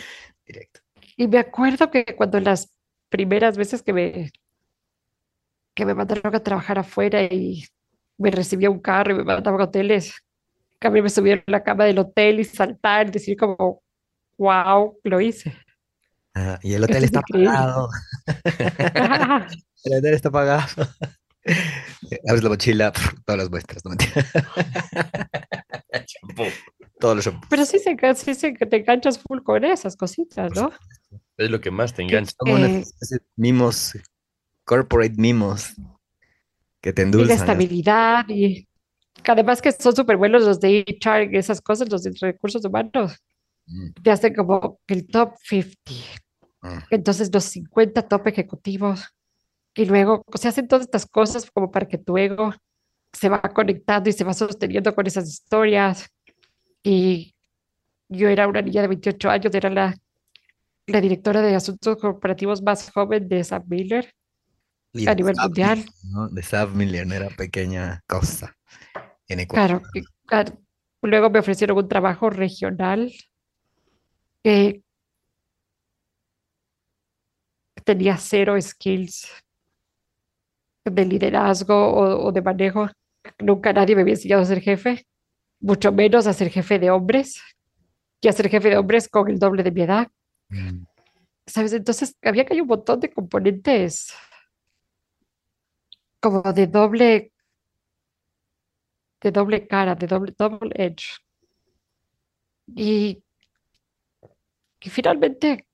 Directo. Y me acuerdo que cuando las primeras veces que me, que me mandaron a trabajar afuera y me recibía un carro y me mandaban a hoteles, que a mí me subieron a la cama del hotel y saltar y decir como, wow, lo hice. Ajá, Y el hotel Esto está pagado. El hotel está pagado. Abres la mochila, todas las muestras. No mentira. Todos los shampoos. Pero sí se, sí se- te enganchas full con esas cositas, ¿no? Es lo que más te engancha. Eh, mimos, corporate mimos, que te Y la endulzan. estabilidad y que además que son súper buenos los de HR y esas cosas, los de recursos humanos, te hacen como el top 50. mm. Entonces los 50 top ejecutivos y luego se hacen todas estas cosas como para que tu ego se va conectando y se va sosteniendo con esas historias. Y yo era una niña de 28 años, era la, la directora de asuntos corporativos más joven de Sam Miller Y a nivel Sav mundial. ¿no? De Sav Miller, era pequeña cosa en Ecuador. Claro, que- claro. Luego me ofrecieron un trabajo regional que tenía cero skills de liderazgo o, o de manejo. Nunca nadie me había enseñado a ser jefe, mucho menos a ser jefe de hombres y a ser jefe de hombres con el doble de mi edad. Mm, ¿Sabes? Entonces había que hay un montón de componentes como de doble, de doble cara, de doble, double edge. Y, y finalmente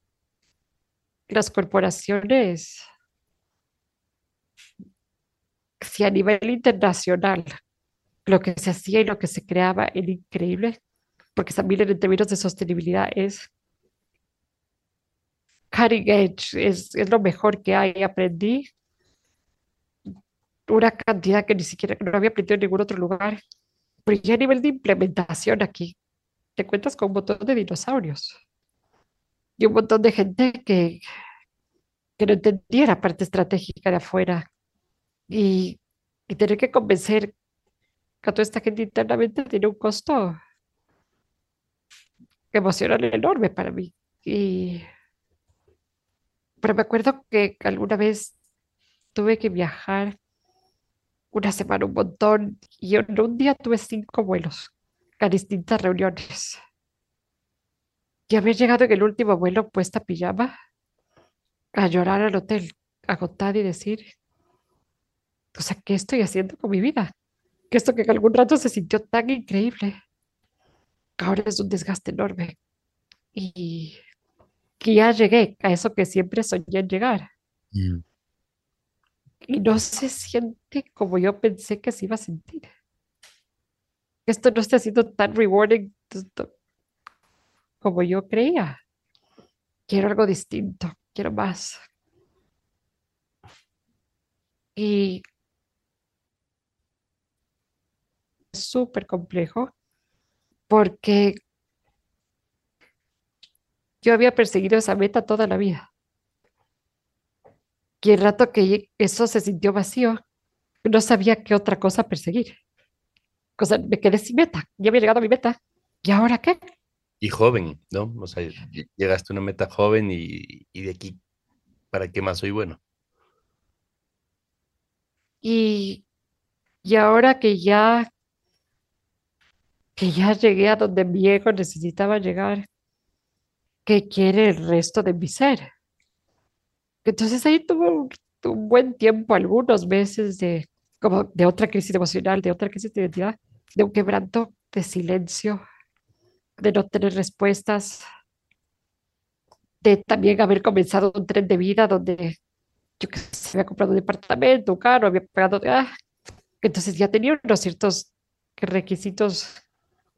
las corporaciones, si a nivel internacional lo que se hacía y lo que se creaba era increíble, porque también en términos de sostenibilidad es cutting es, es lo mejor que hay. Aprendí una cantidad que ni siquiera no había aprendido en ningún otro lugar. Pero ya a nivel de implementación aquí, te cuentas con un montón de dinosaurios y un montón de gente que, que no entendía la parte estratégica de afuera y, y tener que convencer a toda esta gente internamente tiene un costo emocional enorme para mí. Y, pero me acuerdo que alguna vez tuve que viajar una semana, un montón, y en un día tuve cinco vuelos a distintas reuniones. Y haber llegado en el último vuelo puesta pijama a llorar al hotel, agotada y decir, o sea, ¿qué estoy haciendo con mi vida? Que esto que en algún rato se sintió tan increíble, ahora es un desgaste enorme. Y que ya llegué a eso que siempre soñé en llegar. mm. Y no se siente como yo pensé que se iba a sentir. Esto no está siendo tan rewarding como yo creía. Quiero algo distinto, quiero más. Y es súper complejo porque yo había perseguido esa meta toda la vida. Y el rato que eso se sintió vacío, no sabía qué otra cosa perseguir. O sea, me quedé sin meta. Ya había llegado a mi meta. ¿Y ahora qué? Y joven, ¿no? O sea, ll- llegaste a una meta joven y, y de aquí, ¿para qué más soy bueno? Y, y ahora que ya, que ya llegué a donde mi ego necesitaba llegar, ¿qué quiere el resto de mi ser? Entonces ahí tuve un, un buen tiempo, algunos meses de, como de otra crisis emocional, de otra crisis de identidad, de un quebranto de silencio, de no tener respuestas, de también haber comenzado un tren de vida donde yo que sé, había comprado un departamento, un carro, había pagado, ah, entonces ya tenía unos ciertos requisitos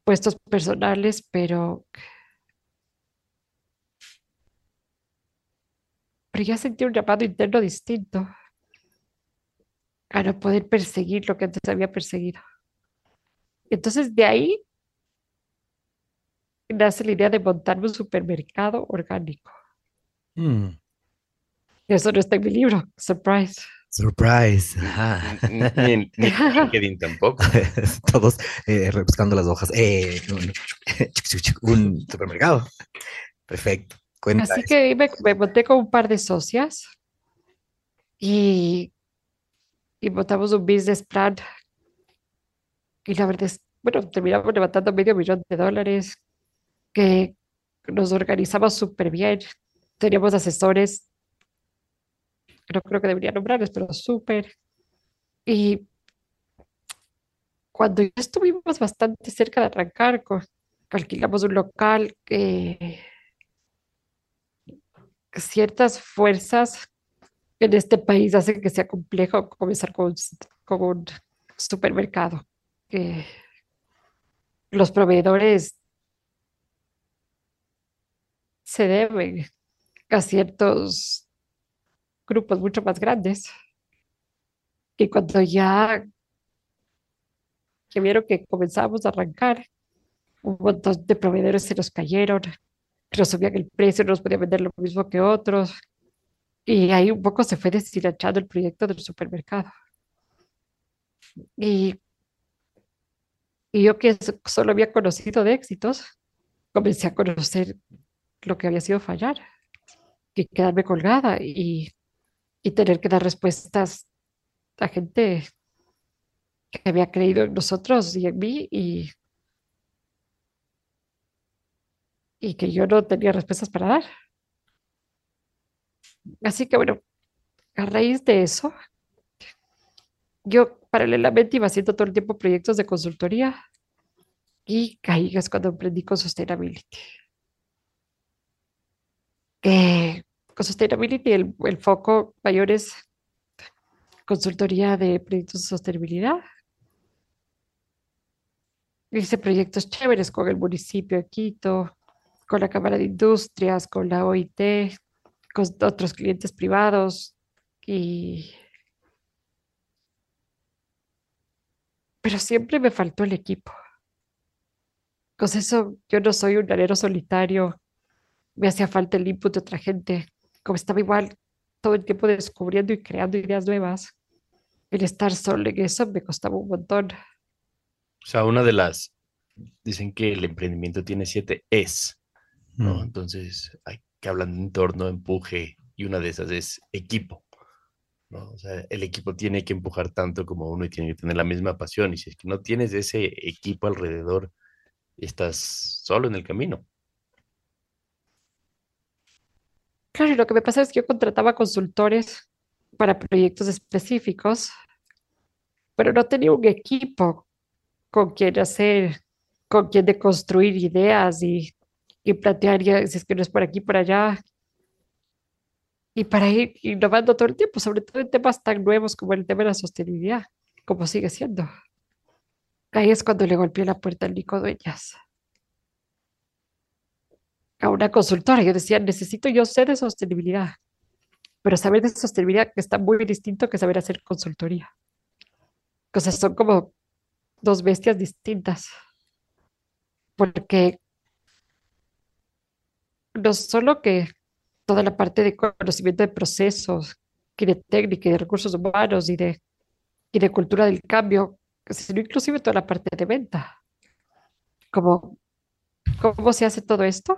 puestos personales, pero, pero ya sentí un llamado interno distinto a no poder perseguir lo que antes había perseguido. Entonces de ahí nace la idea de montarme un supermercado orgánico. Mm, Eso no está en mi libro, surprise. Surprise. ajá. Ni, ni en ni en LinkedIn tampoco. Todos eh, rebuscando las hojas. Eh, un, un supermercado. Perfecto. Cuenta Así eso. que me, me monté con un par de socias y, y montamos un business plan. Y la verdad es, bueno, terminamos levantando medio millón de dólares, que nos organizamos súper bien. Teníamos asesores, no creo que debería nombrarles, pero súper. Y cuando ya estuvimos bastante cerca de arrancar alquilamos un local que ciertas fuerzas en este país hacen que sea complejo comenzar con, con un supermercado. Que los proveedores se deben a ciertos grupos mucho más grandes. Y cuando ya que vieron que comenzamos a arrancar, un montón de proveedores se nos cayeron, nos subían el precio, no nos podían vender lo mismo que otros. Y ahí un poco se fue deshilachando el proyecto del supermercado. Y, y yo que solo había conocido de éxitos, comencé a conocer lo que había sido fallar, y quedarme colgada y, y tener que dar respuestas a gente que había creído en nosotros y en mí y, y que yo no tenía respuestas para dar. Así que bueno, a raíz de eso, yo paralelamente iba haciendo todo el tiempo proyectos de consultoría y caí es cuando emprendí con Sustainability. Con Sustainability el, el foco mayor es consultoría de proyectos de sostenibilidad. Hice proyectos chéveres con el municipio de Quito, con la Cámara de Industrias, con la OIT, con otros clientes privados y... Pero siempre me faltó el equipo. Con eso yo no soy un alero solitario, me hacía falta el input de otra gente, como estaba igual todo el tiempo descubriendo y creando ideas nuevas, el estar solo en eso me costaba un montón. O sea, una de las, dicen que el emprendimiento tiene siete es, ¿no? Mm. Entonces, hay que hablar de entorno, empuje, y una de esas es equipo, ¿no? O sea, el equipo tiene que empujar tanto como uno y tiene que tener la misma pasión, y si es que no tienes ese equipo alrededor, estás solo en el camino. Claro, y lo que me pasa es que yo contrataba consultores para proyectos específicos, pero no tenía un equipo con quien hacer, con quien de construir ideas y, plantear, ya, si es que no es por aquí, por allá, y para ir innovando todo el tiempo, sobre todo en temas tan nuevos como el tema de la sostenibilidad, como sigue siendo. Ahí es cuando le golpeé la puerta al Nico Dueñas a una consultora. Yo decía, necesito yo sé de sostenibilidad, pero saber de sostenibilidad está muy distinto que saber hacer consultoría. O sea, son como dos bestias distintas. Porque no solo que toda la parte de conocimiento de procesos, y de técnica y de recursos humanos y de, y de cultura del cambio, sino inclusive toda la parte de venta. Como, ¿Cómo se hace todo esto?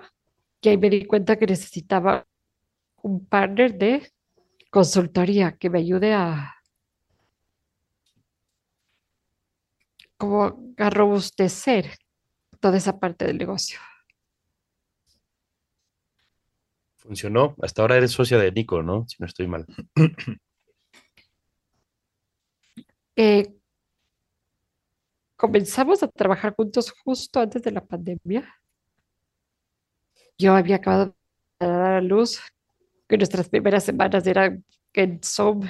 Que ahí me di cuenta que necesitaba un partner de consultoría que me ayude a como a robustecer toda esa parte del negocio. Funcionó. Hasta ahora eres socia de Nico, ¿no? Si no estoy mal. Eh, comenzamos a trabajar juntos justo antes de la pandemia yo había acabado de dar a luz, que nuestras primeras semanas eran en Zoom,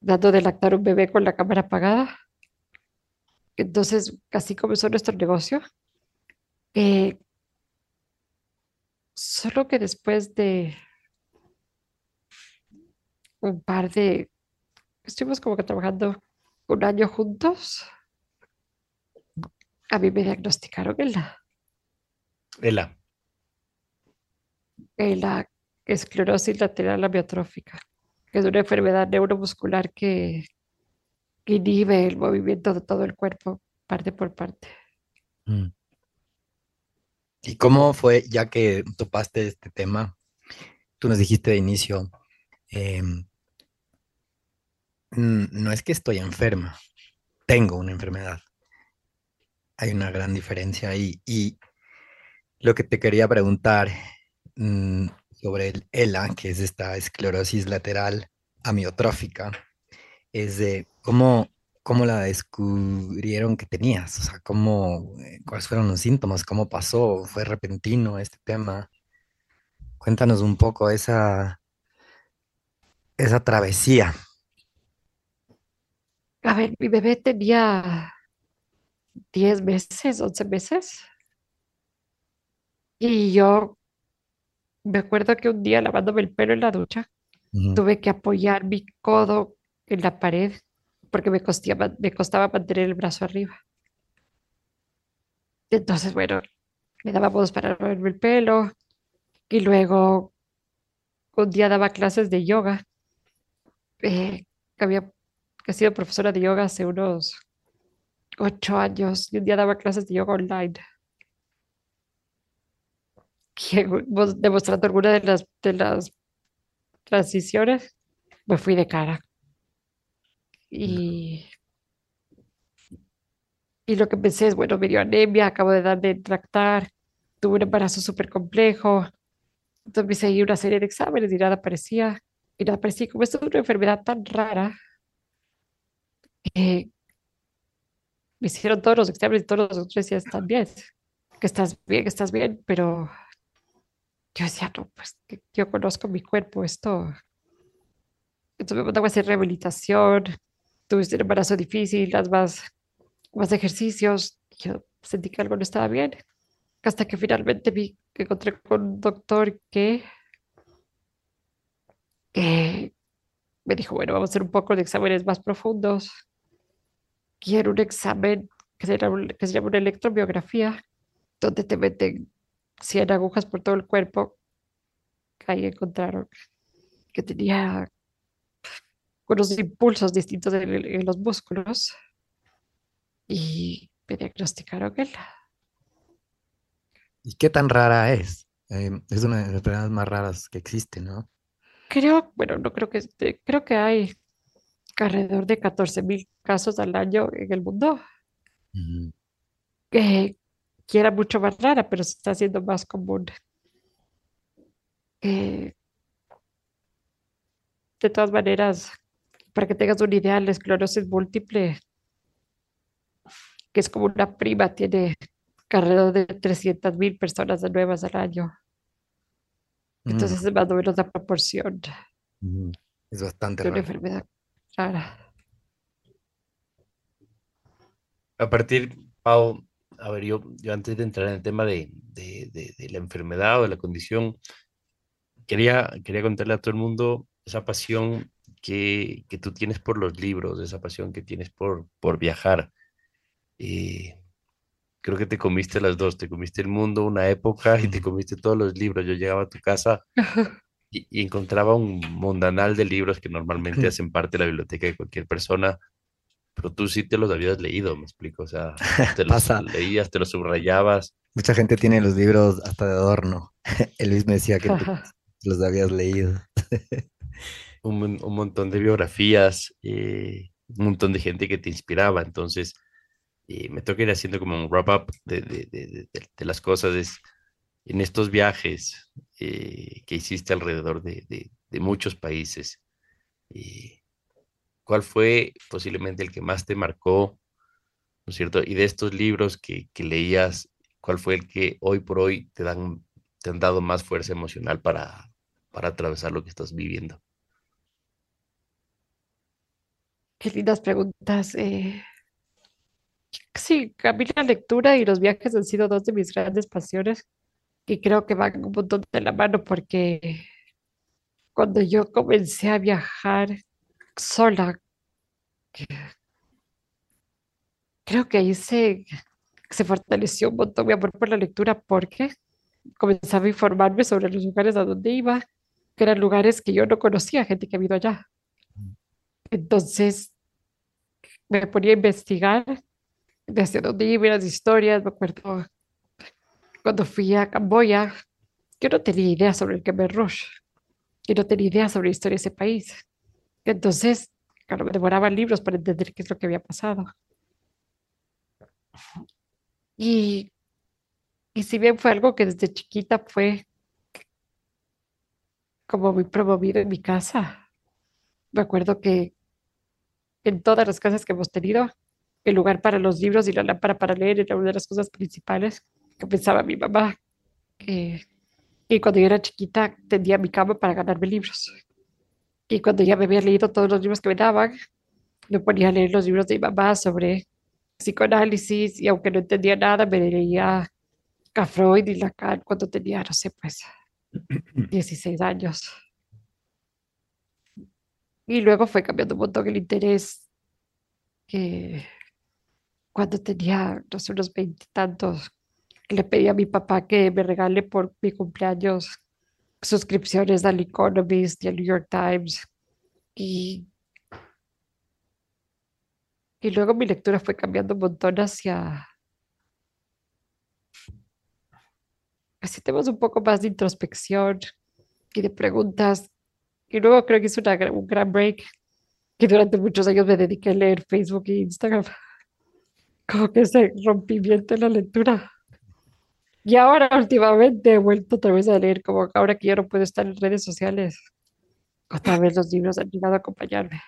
dando de lactar un bebé con la cámara apagada. Entonces, así comenzó nuestro negocio. Eh, solo que después de un par de, estuvimos como que trabajando un año juntos, a mí me diagnosticaron ELA. Ela. La esclerosis lateral amiotrófica, que es una enfermedad neuromuscular que, inhibe el movimiento de todo el cuerpo, parte por parte. Mm. ¿Y cómo fue, ya que topaste este tema? Tú nos dijiste de inicio, em, "Mm, no es que estoy enferma, tengo una enfermedad. Hay una gran diferencia ahí. Y lo que te quería preguntar mm, sobre el ELA, que es esta esclerosis lateral amiotrófica, es de cómo cómo la descubrieron que tenías? O sea, cómo, eh, cuáles fueron los síntomas, cómo pasó, fue repentino este tema. Cuéntanos un poco esa, esa travesía. A ver, mi bebé tenía 10 meses, 11 meses. Y yo me acuerdo que un día lavándome el pelo en la ducha, tuve que apoyar mi codo en la pared porque me costaba, me costaba mantener el brazo arriba. Entonces, bueno, me daba voz para lavarme el pelo y luego un día daba clases de yoga. eh, había he sido profesora de yoga hace unos ocho años y un día daba clases de yoga online. Que vos- demostrando alguna de las, de las transiciones, me fui de cara. Y, y lo que pensé es, bueno, me dio anemia, acabo de dar de tractar, tuve un embarazo súper complejo. Entonces me hice una serie de exámenes y nada aparecía. Y nada aparecía. Como esto es una enfermedad tan rara, eh, me hicieron todos los exámenes y todos los doctores decían, estás bien, que estás bien, que estás bien, pero yo decía, no, pues yo conozco mi cuerpo, esto. Entonces me mandaban a hacer rehabilitación, tuviste un embarazo difícil, haz más, más ejercicios. Yo sentí que algo no estaba bien, hasta que finalmente que encontré con un doctor que, que me dijo, bueno, vamos a hacer un poco de exámenes más profundos. Quiero un examen que se llama, que se llama una electromiografía, donde te meten 100 agujas por todo el cuerpo. Ahí encontraron que tenía unos impulsos distintos en, en los músculos y me diagnosticaron él. ¿Y qué tan rara es? Eh, es una de las enfermedades más raras que existen, ¿no? Creo, bueno, no creo que, creo que hay alrededor de 14 mil casos al año en el mundo, Ujú. que, que era mucho más rara, pero se está haciendo más común. Eh, de todas maneras, para que tengas una idea, la esclerosis múltiple, que es como una prima, tiene alrededor de 300 mil personas nuevas al año. Mm, Entonces es más o menos la proporción ujú. Es bastante de una raro. enfermedad rara. A partir, Pau, a ver, yo, yo antes de entrar en el tema de, de, de- de la enfermedad o de la condición, quería, quería contarle a todo el mundo esa pasión que, que tú tienes por los libros, esa pasión que tienes por, por viajar. Y creo que te comiste las dos, te comiste el mundo una época y te comiste todos los libros. Yo llegaba a tu casa y, y encontraba un mundanal de libros que normalmente hacen parte de la biblioteca de cualquier persona, pero tú sí te los habías leído, me explico, o sea, te los Pasa. leías, te los subrayabas. Mucha gente tiene los libros hasta de adorno. El Luis me decía que tú los habías leído. un, un montón de biografías, eh, un montón de gente que te inspiraba. Entonces, eh, me toca ir haciendo como un wrap-up de, de- de- de- de- de las cosas. Es, en estos viajes eh, que hiciste alrededor de, de- de muchos países, eh, ¿cuál fue posiblemente el que más te marcó, ¿no es cierto? Y de estos libros que, que leías, ¿cuál fue el que hoy por hoy te dan, te han dado más fuerza emocional para, para atravesar lo que estás viviendo? Qué lindas preguntas. eh. Sí, a mí la lectura y los viajes han sido dos de mis grandes pasiones y creo que van un montón de la mano porque cuando yo comencé a viajar sola, creo que ahí se, se fortaleció un montón mi amor por la lectura porque comenzaba a informarme sobre los lugares a donde iba, que eran lugares que yo no conocía, gente que ha ido allá. Entonces me ponía a investigar desde dónde iba, las historias, me acuerdo cuando fui a Camboya, yo no tenía idea sobre el Khmer Rouge, yo no tenía idea sobre la historia de ese país. Entonces, claro, me devoraban libros para entender qué es lo que había pasado. Y, y si bien fue algo que desde chiquita fue como muy promovido en mi casa, me acuerdo que en todas las casas que hemos tenido, el lugar para los libros y la lámpara para leer era una de las cosas principales que pensaba mi mamá. Que, y cuando yo era chiquita tendía mi cama para ganarme libros. Y cuando ya me había leído todos los libros que me daban, me ponía a leer los libros de mi mamá sobre psicoanálisis y aunque no entendía nada, me leía a Freud y Lacan cuando tenía, no sé, pues 16 años. Y luego fue cambiando un montón el interés que cuando tenía, no sé, unos veintitantos, le pedí a mi papá que me regale por mi cumpleaños suscripciones al Economist y al New York Times. Y, y luego mi lectura fue cambiando un montón hacia, hacia temas un poco más de introspección y de preguntas. Y luego creo que es una, un gran break que durante muchos años me dediqué a leer Facebook e Instagram. Como que ese rompimiento en la lectura. Y ahora últimamente he vuelto otra vez a leer, como ahora que yo no puedo estar en redes sociales, otra vez los libros han llegado a acompañarme.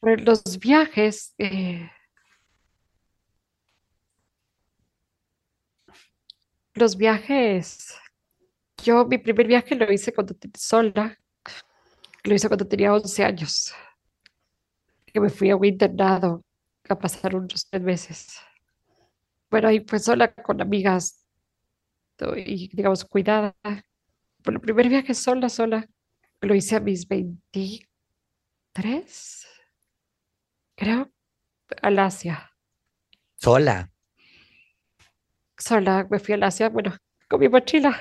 Pero los viajes, eh, los viajes, yo mi primer viaje lo hice cuando sola, lo hice cuando tenía 11 años, que me fui a un internado a pasar unos tres meses. Bueno, ahí pues sola con amigas y digamos cuidada. Por el primer viaje sola, sola, lo hice a mis 23, creo, al Asia. Sola. Sola, me fui al Asia, bueno, con mi mochila.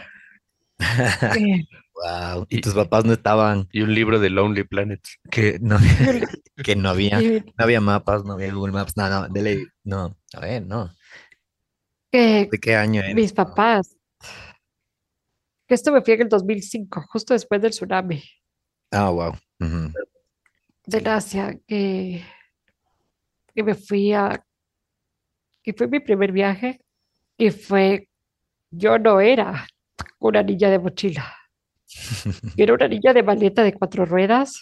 Eh, Wow. Y tus papás no estaban, Y un libro de Lonely Planet. que no, que no había, no había mapas, no había Google Maps, no, no, de ley, no, a ver, no. Que ¿De qué año eres? mis papás, esto me fui en el 2005, justo después del tsunami. Ah, wow. Ujú. del Asia que, que me fui a, que fue mi primer viaje y fue, yo no era una niña de mochila, yo era una niña de maleta de cuatro ruedas,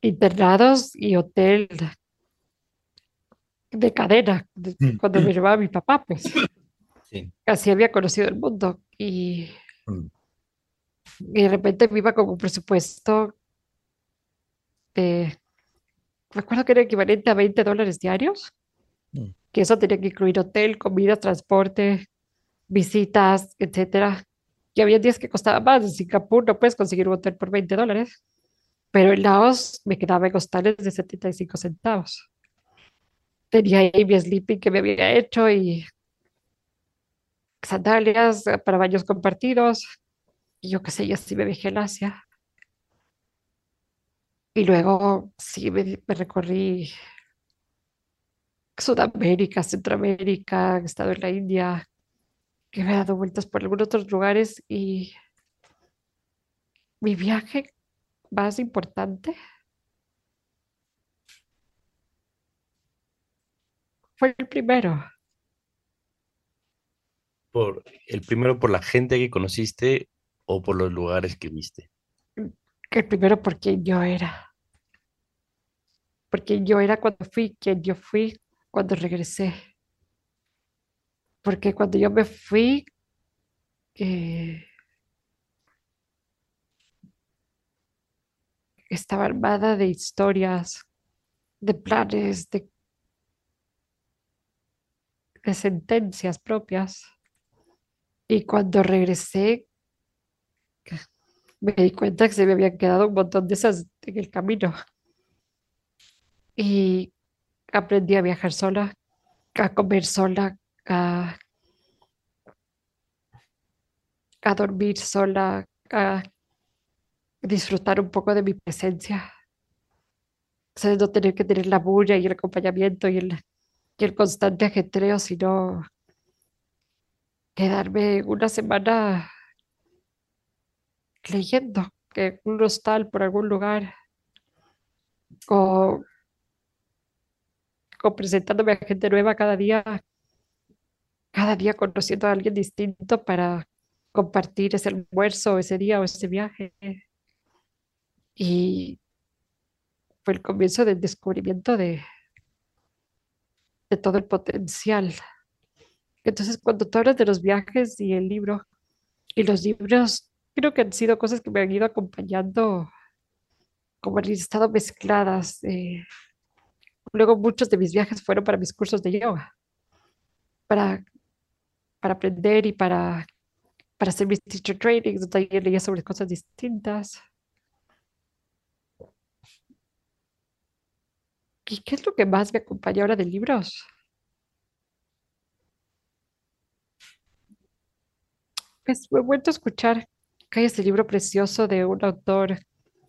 internados y hotel de cadena, de- cuando me llevaba mi papá, pues Sí. así había conocido el mundo y, Mm. y de repente me iba con un presupuesto de, recuerdo que era equivalente a 20 dólares diarios, Mm. que eso tenía que incluir hotel, comida, transporte, visitas, etcétera. Y había días que costaba más. En Singapur no puedes conseguir un hotel por 20 dólares, pero en Laos me quedaba en hostales de 75 centavos. Tenía ahí mi sleeping que me había hecho y sandalias eh, para baños compartidos. Y yo qué sé, y así me viajé al Asia. Y luego sí me, me recorrí Sudamérica, Centroamérica, he estado en la India, que me he dado vueltas por algunos otros lugares y mi viaje más importante fue el primero. El primero por la gente que conociste o por los lugares que viste. que el primero por quien yo era. Porque yo era cuando fui, quien yo fui cuando regresé. Porque cuando yo me fui, eh, estaba armada de historias, de planes, de sentencias propias. Y cuando regresé, me di cuenta que se me habían quedado un montón de esas en el camino. Y aprendí a viajar sola, a comer sola, a, a dormir sola, a disfrutar un poco de mi presencia. O sea, no tener que tener la bulla y el acompañamiento y el, y el constante ajetreo, sino quedarme una semana leyendo que un hostal por algún lugar o, presentándome a gente nueva cada día, cada día conociendo a alguien distinto para compartir ese almuerzo, ese día o ese viaje. Y fue el comienzo del descubrimiento de, de todo el potencial. Entonces, cuando tú hablas de los viajes y el libro, y los libros creo que han sido cosas que me han ido acompañando como en estado mezcladas. eh, Luego muchos de mis viajes fueron para mis cursos de yoga, para, para aprender y para, para hacer mis teacher trainings, donde yo leía sobre cosas distintas. ¿Y qué es lo que más me acompaña ahora de libros? Pues he vuelto a escuchar que hay este libro precioso de un autor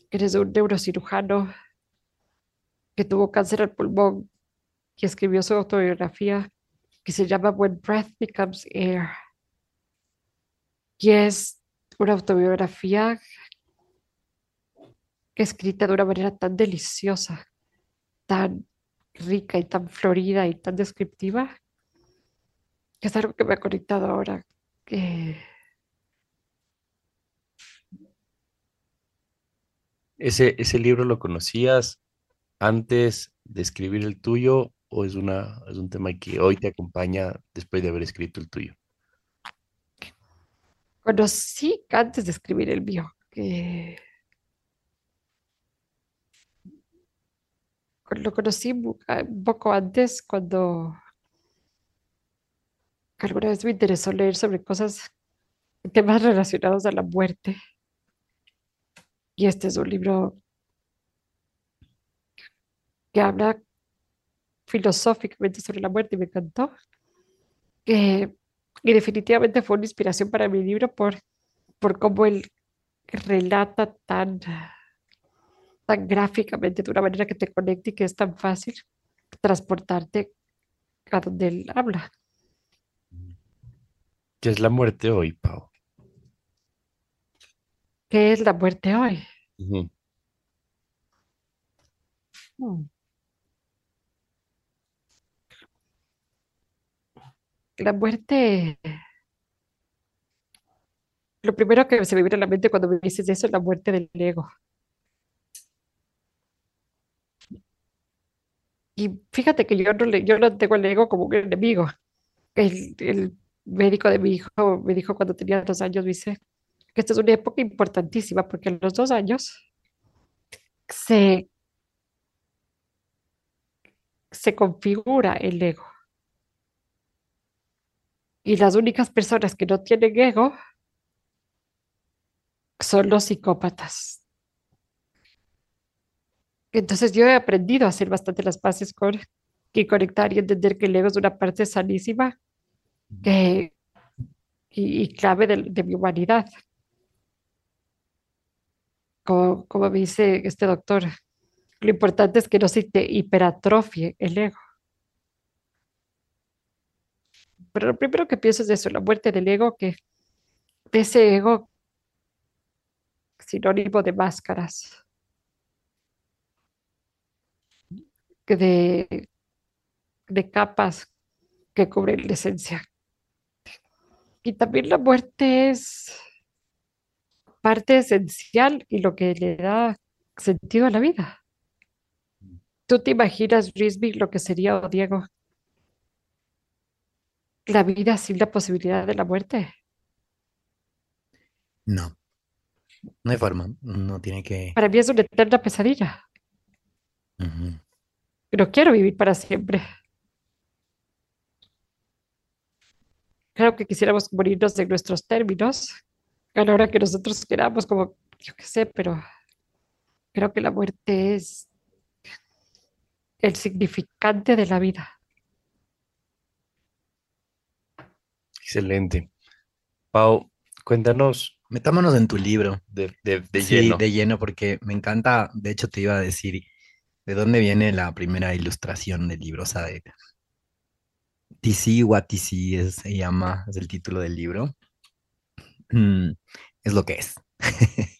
que es un neurocirujano que tuvo cáncer al pulmón y escribió su autobiografía que se llama When Breath Becomes Air. Y es una autobiografía escrita de una manera tan deliciosa, tan rica y tan florida y tan descriptiva, que es algo que me ha conectado ahora. que ¿Ese, ese libro lo conocías antes de escribir el tuyo o es, una, es un tema que hoy te acompaña después de haber escrito el tuyo? conocí antes de escribir el mío, lo conocí ah, un poco antes cuando alguna vez me interesó leer sobre cosas, temas relacionados a la muerte. Y este es un libro que habla filosóficamente sobre la muerte y me encantó. Y definitivamente fue una inspiración para mi libro por, por cómo él relata tan, tan gráficamente, de una manera que te conecta y que es tan fácil transportarte a donde él habla. ¿Qué es la muerte hoy, Pau? ¿Qué es la muerte hoy? Hmm. La muerte, lo primero que se me viene a la mente cuando me dices eso es la muerte del ego. Y fíjate que yo no, le, yo no tengo el ego como un enemigo. El, el médico de mi hijo me dijo cuando tenía dos años, dice que esta es una época importantísima porque a los dos años se, se configura el ego. Y las únicas personas que no tienen ego son los psicópatas. Entonces yo he aprendido a hacer bastante las paces con y conectar y entender que el ego es una parte sanísima que, y, y clave de, de mi humanidad. Como, dice este doctor, lo importante es que no se hiperatrofie el ego. Pero lo primero que pienso es eso, la muerte del ego, que de ese ego sinónimo de máscaras, de, de capas que cubren la esencia. Y también la muerte es parte esencial y lo que le da sentido a la vida. ¿Tú te imaginas, Risby, lo que sería, o Diego, la vida sin la posibilidad de la muerte? No, no hay forma. No tiene que. Para mí es una eterna pesadilla. Ujú. No quiero vivir para siempre. Claro que quisiéramos morirnos en nuestros términos, a la hora que nosotros queramos, como yo qué sé, pero creo que la muerte es el significante de la vida. Excelente. Pau, cuéntanos Metámonos en tu libro. de, de, de Sí, lleno. de lleno, porque me encanta. De hecho, te iba a decir de dónde viene la primera ilustración del libro. O sea, de TC, What TC es, se llama, es el título del libro. Mm, es lo que es.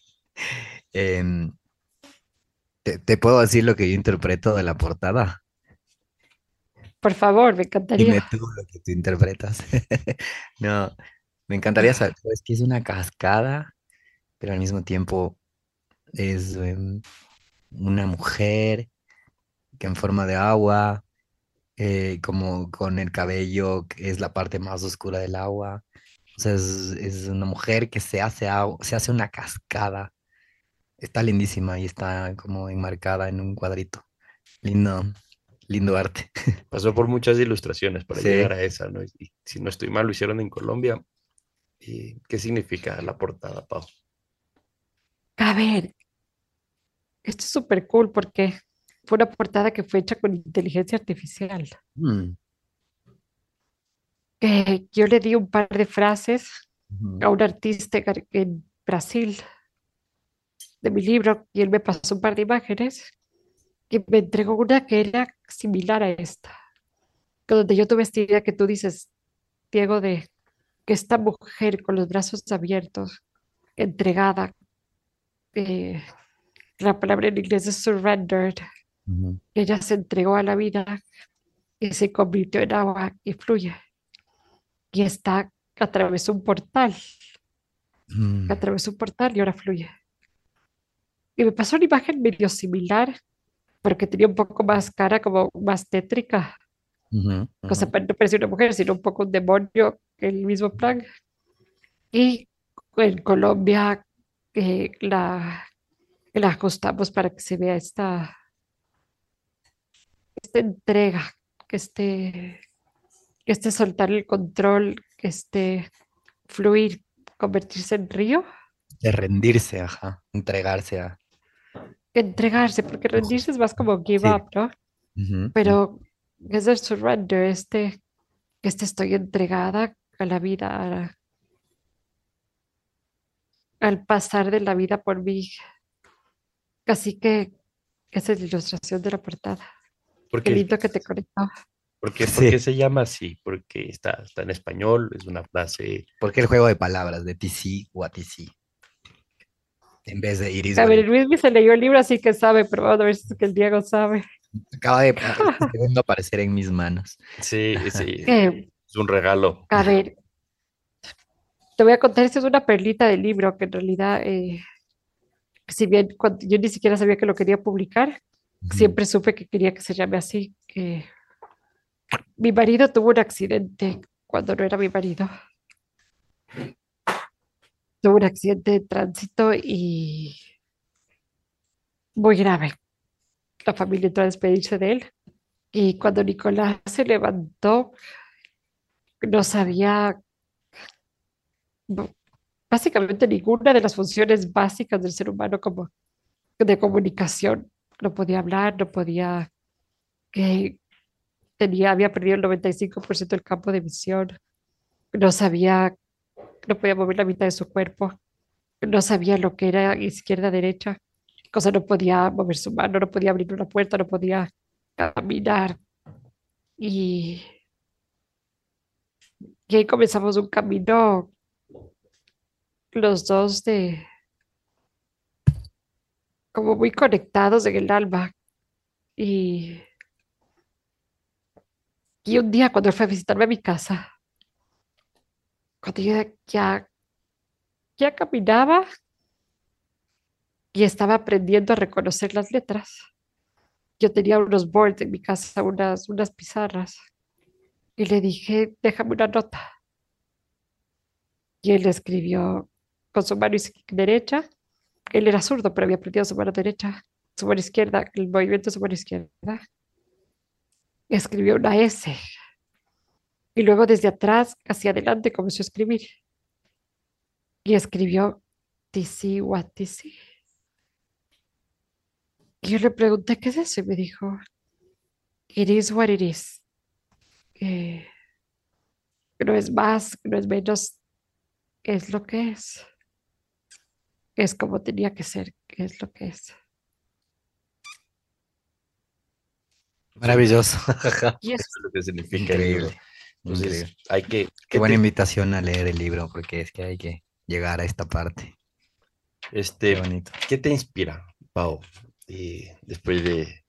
Em, te, te puedo decir lo que yo interpreto de la portada. Por favor, me Dime encantaría. tú lo que tú interpretas. No, me encantaría saber. Es que es una cascada, pero al mismo tiempo es em, una mujer que en forma de agua, eh, como con el cabello, que es la parte más oscura del agua. O sea, es, es una mujer que se hace, se hace una cascada. Está lindísima y está como enmarcada en un cuadrito. Lindo, lindo arte. Pasó por muchas ilustraciones para Sí. llegar a esa, ¿no? Y, y si no estoy mal, lo hicieron en Colombia. ¿Y qué significa la portada, Pau? A ver, esto es súper cool porque fue una portada que fue hecha con inteligencia artificial. Mm, Que yo le di un par de frases a un artista en Brasil de mi libro y él me pasó un par de imágenes y me entregó una que era similar a esta, que donde yo tuve esta idea que tú dices, Diego, de que esta mujer con los brazos abiertos, entregada, eh, la palabra en inglés es surrendered, ella se entregó a la vida y se convirtió en agua y fluye. Y está, atravesó un portal, Mm, atravesó un portal y ahora fluye. Y me pasó una imagen medio similar, pero que tenía un poco más cara, como más tétrica. ujú, O sea, ujú. pa- no parecía una mujer, sino un poco un demonio, el mismo plan. Y en Colombia eh, la, la ajustamos para que se vea esta, esta entrega, que esté, esté soltar el control, esté fluir, convertirse en río, De rendirse, ajá, entregarse a... entregarse, porque rendirse es más como give Sí. up, ¿no? Pero es el surrender, este, que este estoy entregada a la vida, a- al pasar de la vida por mí. Así que esa es la ilustración de la portada. ¿Por Qué qué, lindo que te conectó. Por qué- por Sí. qué se llama así? Porque está, está en español, es una frase. Porque el juego de palabras de TC o a TC. En vez de Iris. A ver, Luis se leyó el libro, así que sabe, pero vamos a ver si es que el Diego sabe. Acaba de segundo aparecer en mis manos. Sí, sí, Que, es un regalo. a ver, te voy a contar, esta es una perlita del libro que en realidad, eh, si bien cuando- yo ni siquiera sabía que lo quería publicar, siempre supe que quería que se llame así, que mi marido tuvo un accidente cuando no era mi marido. Tuvo un accidente de tránsito y muy grave. La familia entró a despedirse de él y cuando Nicolás se levantó, no sabía básicamente ninguna de las funciones básicas del ser humano como de comunicación. No podía hablar, no podía, que tenía, había perdido el 95% del campo de visión, no sabía, no podía mover la mitad de su cuerpo, no sabía lo que era izquierda, derecha, cosa no podía mover su mano, no podía abrir una puerta, no podía caminar. Y, y ahí comenzamos un camino, los dos de como muy conectados en el alma. Y, y un día cuando él fue a visitarme a mi casa, cuando yo ya, ya caminaba y estaba aprendiendo a reconocer las letras, yo tenía unos boards en mi casa, unas, unas pizarras, y le dije, déjame una nota. Y él escribió con su mano derecha, él era zurdo, pero había aprendido su mano derecha, su mano izquierda, el movimiento de su mano izquierda. Escribió una S. Y luego desde atrás hacia adelante comenzó a escribir. Y escribió TC, what TC. Y yo le pregunté, ¿qué es eso? Y me dijo, it is what it is. Eh, no es más, no es menos, es lo que es. Es como tenía que ser, es lo que es. Maravilloso. Y es Eso es lo que significa el libro. Increíble. Entonces, increíble. hay que. Qué ¿qué buena te- invitación a leer el libro, porque es que hay que llegar a esta parte. Qué este, bonito. ¿Qué te inspira, Pau, eh, después de,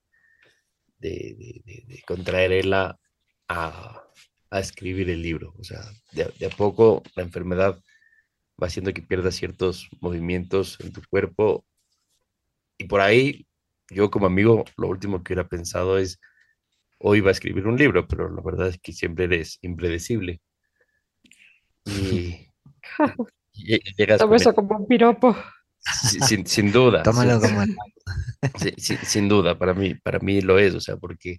de, de- de- de contraerla a, a escribir el libro? O sea, de, a- de a poco la enfermedad va haciendo que pierdas ciertos movimientos en tu cuerpo y por ahí yo como amigo, lo último que hubiera pensado es, hoy va a escribir un libro, pero la verdad es que siempre eres impredecible. Y, y llegas con eso el- como un piropo. Sin, sin duda. Tómalo sin, como... sí, sin duda, para mí, para mí lo es, o sea, porque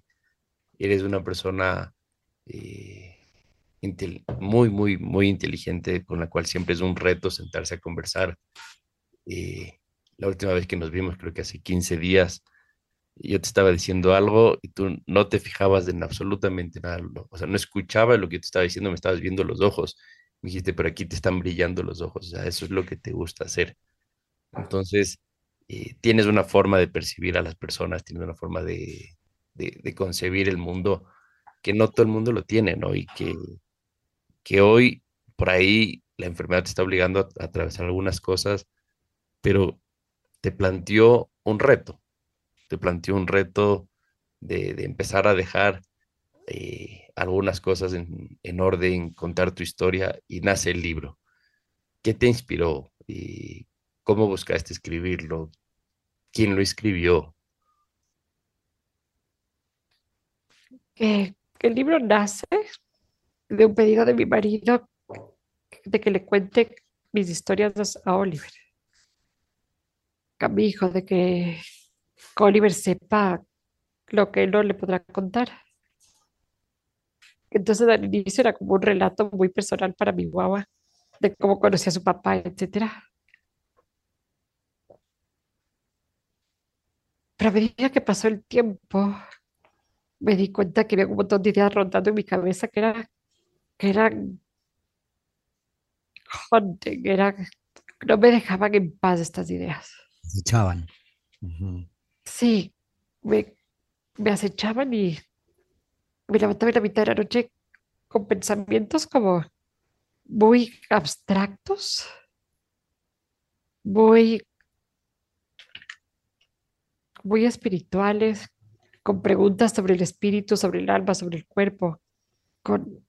eres una persona eh, intel- muy, muy, muy inteligente, con la cual siempre es un reto sentarse a conversar. Eh, la última vez que nos vimos, creo que hace 15 días, yo te estaba diciendo algo y tú no te fijabas en absolutamente nada, o sea, no escuchaba lo que te estaba diciendo, me estabas viendo los ojos. Me dijiste, pero aquí te están brillando los ojos, o sea, eso es lo que te gusta hacer. Entonces, eh, tienes una forma de percibir a las personas, tienes una forma de, de- de concebir el mundo que no todo el mundo lo tiene, ¿no? Y que, que hoy por ahí la enfermedad te está obligando a, a atravesar algunas cosas, pero te planteó un reto, te planteó un reto de, empezar a dejar eh, algunas cosas en, en orden, contar tu historia y nace el libro. ¿Qué te inspiró? ¿Y cómo buscaste escribirlo? ¿Quién lo escribió? que el libro nace de un pedido de mi marido de que le cuente mis historias a Oliver, a mi hijo, de que Oliver sepa lo que no le podrá contar. Entonces al inicio era como un relato muy personal para mi guagua, de cómo conocí a su papá, etcétera. Pero a medida que pasó el tiempo, me di cuenta que había un montón de ideas rondando en mi cabeza que, era, que eran haunting, era, no me dejaban en paz estas ideas. Echaban. Ujú. Sí, me, me acechaban y me levantaba en la mitad de la noche con pensamientos como muy abstractos, muy, muy espirituales, con preguntas sobre el espíritu, sobre el alma, sobre el cuerpo. Con...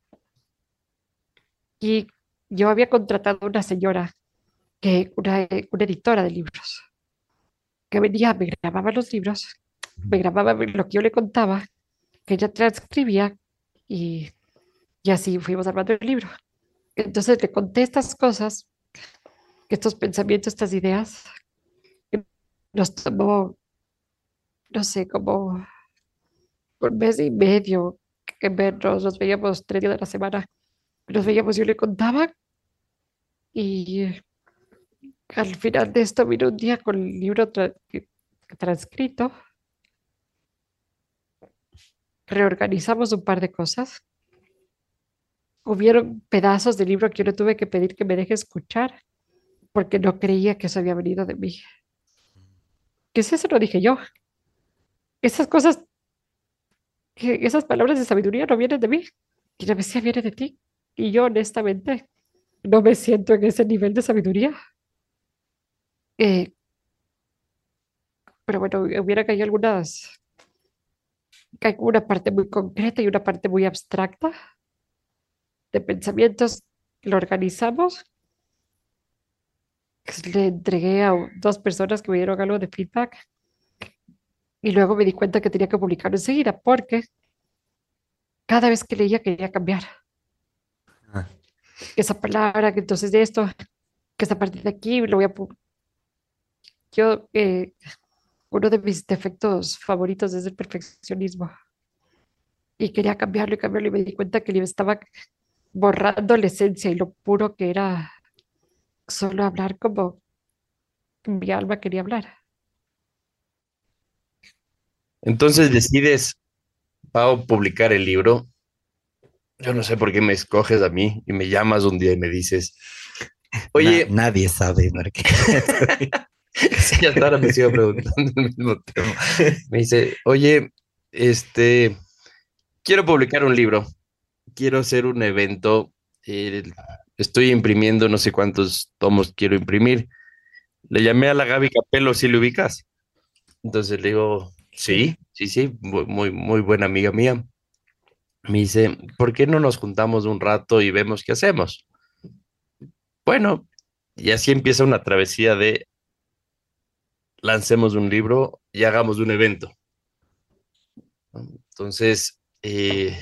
Y yo había contratado a una señora, que, una, una editora de libros, que venía, me grababa los libros, me grababa lo que yo le contaba, que ella transcribía y, y así fuimos armando el libro. Entonces le conté estas cosas, estos pensamientos, estas ideas, que nos tomó, no sé, como un mes y medio que vernos, nos veíamos tres días de la semana, nos veíamos, yo le contaba y al final de esto vino un día con el libro tra- que- transcrito, reorganizamos un par de cosas, hubieron pedazos del libro que yo le tuve que pedir que me deje escuchar porque no creía que eso había venido de mí. ¿Qué es eso? Lo dije yo. Esas cosas, que esas palabras de sabiduría no vienen de mí. Y la decía, viene de ti. Y yo honestamente no me siento en ese nivel de sabiduría. Eh, pero bueno, hubiera que hay algunas, que hay una parte muy concreta y una parte muy abstracta de pensamientos. Lo organizamos. Le entregué a dos personas que me dieron algo de feedback. Y luego me di cuenta que tenía que publicarlo enseguida porque cada vez que leía quería cambiar. Ah. Esa palabra, que entonces de esto, que esa parte de aquí, lo voy a Yo, eh, uno de mis defectos favoritos es el perfeccionismo. Y quería cambiarlo y cambiarlo y me di cuenta que le estaba borrando la esencia y lo puro que era solo hablar como mi alma quería hablar. Entonces decides, Pau, publicar el libro. Yo no sé por qué me escoges a mí y me llamas un día y me dices, oye, Na- nadie sabe. Sí, hasta ahora me sigo preguntando el mismo tema. Me dice, oye, este, quiero publicar un libro, quiero hacer un evento, eh, estoy imprimiendo no sé cuántos tomos quiero imprimir. Le llamé a la Gaby Capello, si le ubicas. Entonces le digo, sí, sí, sí, muy, muy, muy buena amiga mía. Me dice, ¿por qué no nos juntamos un rato y vemos qué hacemos? Bueno, y así empieza una travesía de lancemos un libro y hagamos un evento. Entonces, eh,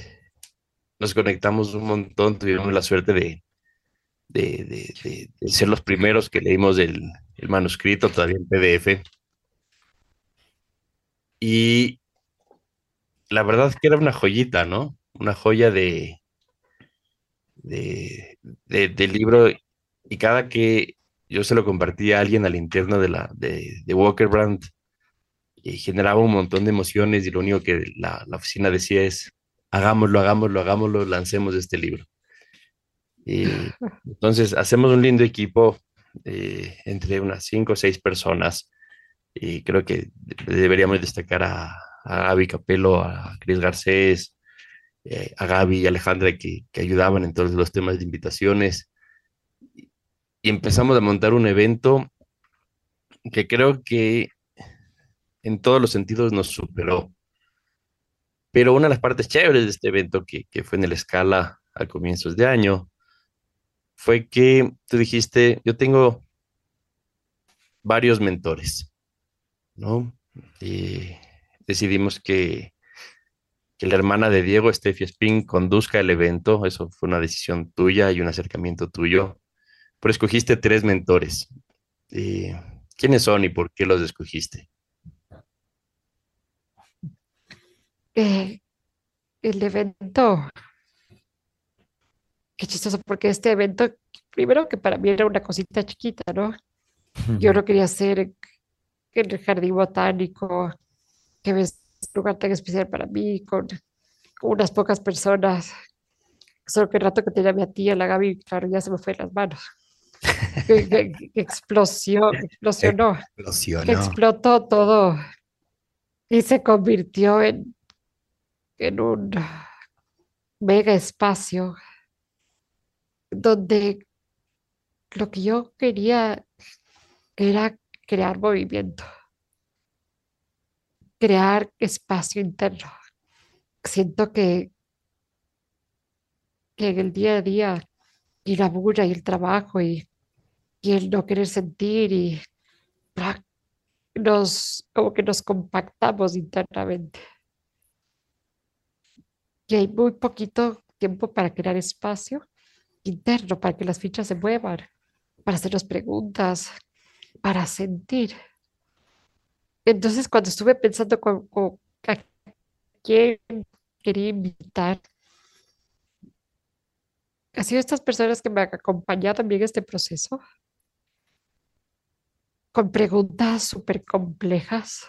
nos conectamos un montón, tuvimos la suerte de, de, de, ser los primeros que leímos el, manuscrito, todavía en PDF. Y la verdad que era una joyita, ¿no? Una joya de, de, de, libro. Y cada que yo se lo compartía a alguien al interno de, la, de, de Walker Brand, y generaba un montón de emociones y lo único que la, la oficina decía es, hagámoslo, hagámoslo, hagámoslo, lancemos este libro. Y entonces hacemos un lindo equipo eh, entre unas cinco o seis personas y creo que deberíamos destacar a, a Gaby Capello, a Cris Garcés, eh, a Gaby y Alejandra que, que, ayudaban en todos los temas de invitaciones. Y empezamos a montar un evento que creo que en todos los sentidos nos superó. Pero una de las partes chéveres de este evento, que, que fue en el Escala a comienzos de año, fue que tú dijiste, yo tengo varios mentores, ¿no? Y decidimos que, que la hermana de Diego, Steffi Spin, conduzca el evento. Eso fue una decisión tuya y un acercamiento tuyo. Pero escogiste tres mentores. ¿Quiénes son y por qué los escogiste? Eh, el evento, qué chistoso, porque este evento, primero que para mí era una cosita chiquita, ¿no? Yo lo quería hacer en el jardín botánico, que es un lugar tan especial para mí, con, unas pocas personas. Solo que el rato que tenía mi tía, la Gaby, claro, ya se me fue las manos. Que, que, que explosió, explosionó. Explosionó. Que explotó todo y se convirtió en en un mega espacio donde lo que yo quería era crear movimiento, crear espacio interno. Siento que, que en el día a día y la bulla y el trabajo y, y el no querer sentir y nos como que nos compactamos internamente y hay muy poquito tiempo para crear espacio interno, para que las fichas se muevan, para hacernos preguntas, para sentir. Entonces, cuando estuve pensando con, a quién quería invitar, ha sido estas personas que me han acompañado también en este proceso, con preguntas súper complejas,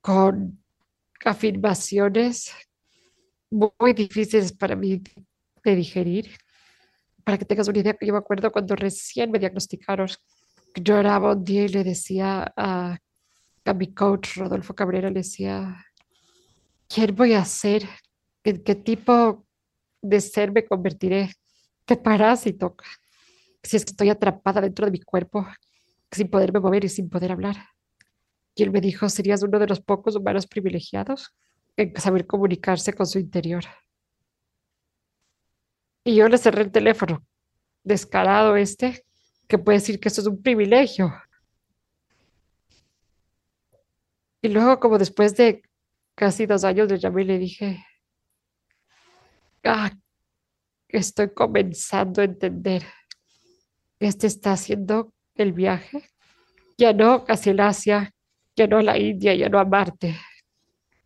con afirmaciones muy difíciles para mí de digerir. Para que tengas una idea, yo me acuerdo cuando recién me diagnosticaron, lloraba un día y le decía a, mi coach, Rodolfo Cabrera, le decía, ¿quién voy a ser? ¿En qué tipo de ser me convertiré? ¿Qué parásito? Si es que estoy atrapada dentro de mi cuerpo, sin poderme mover y sin poder hablar. Y él me dijo, serías uno de los pocos humanos privilegiados en saber comunicarse con su interior. Y yo le cerré el teléfono, descarado este, que puede decir que eso es un privilegio. Y luego, como después de casi dos años, le llamé y le dije, ah, estoy comenzando a entender este está haciendo el viaje, ya no hacia el Asia, ya no a la India, ya no a Marte,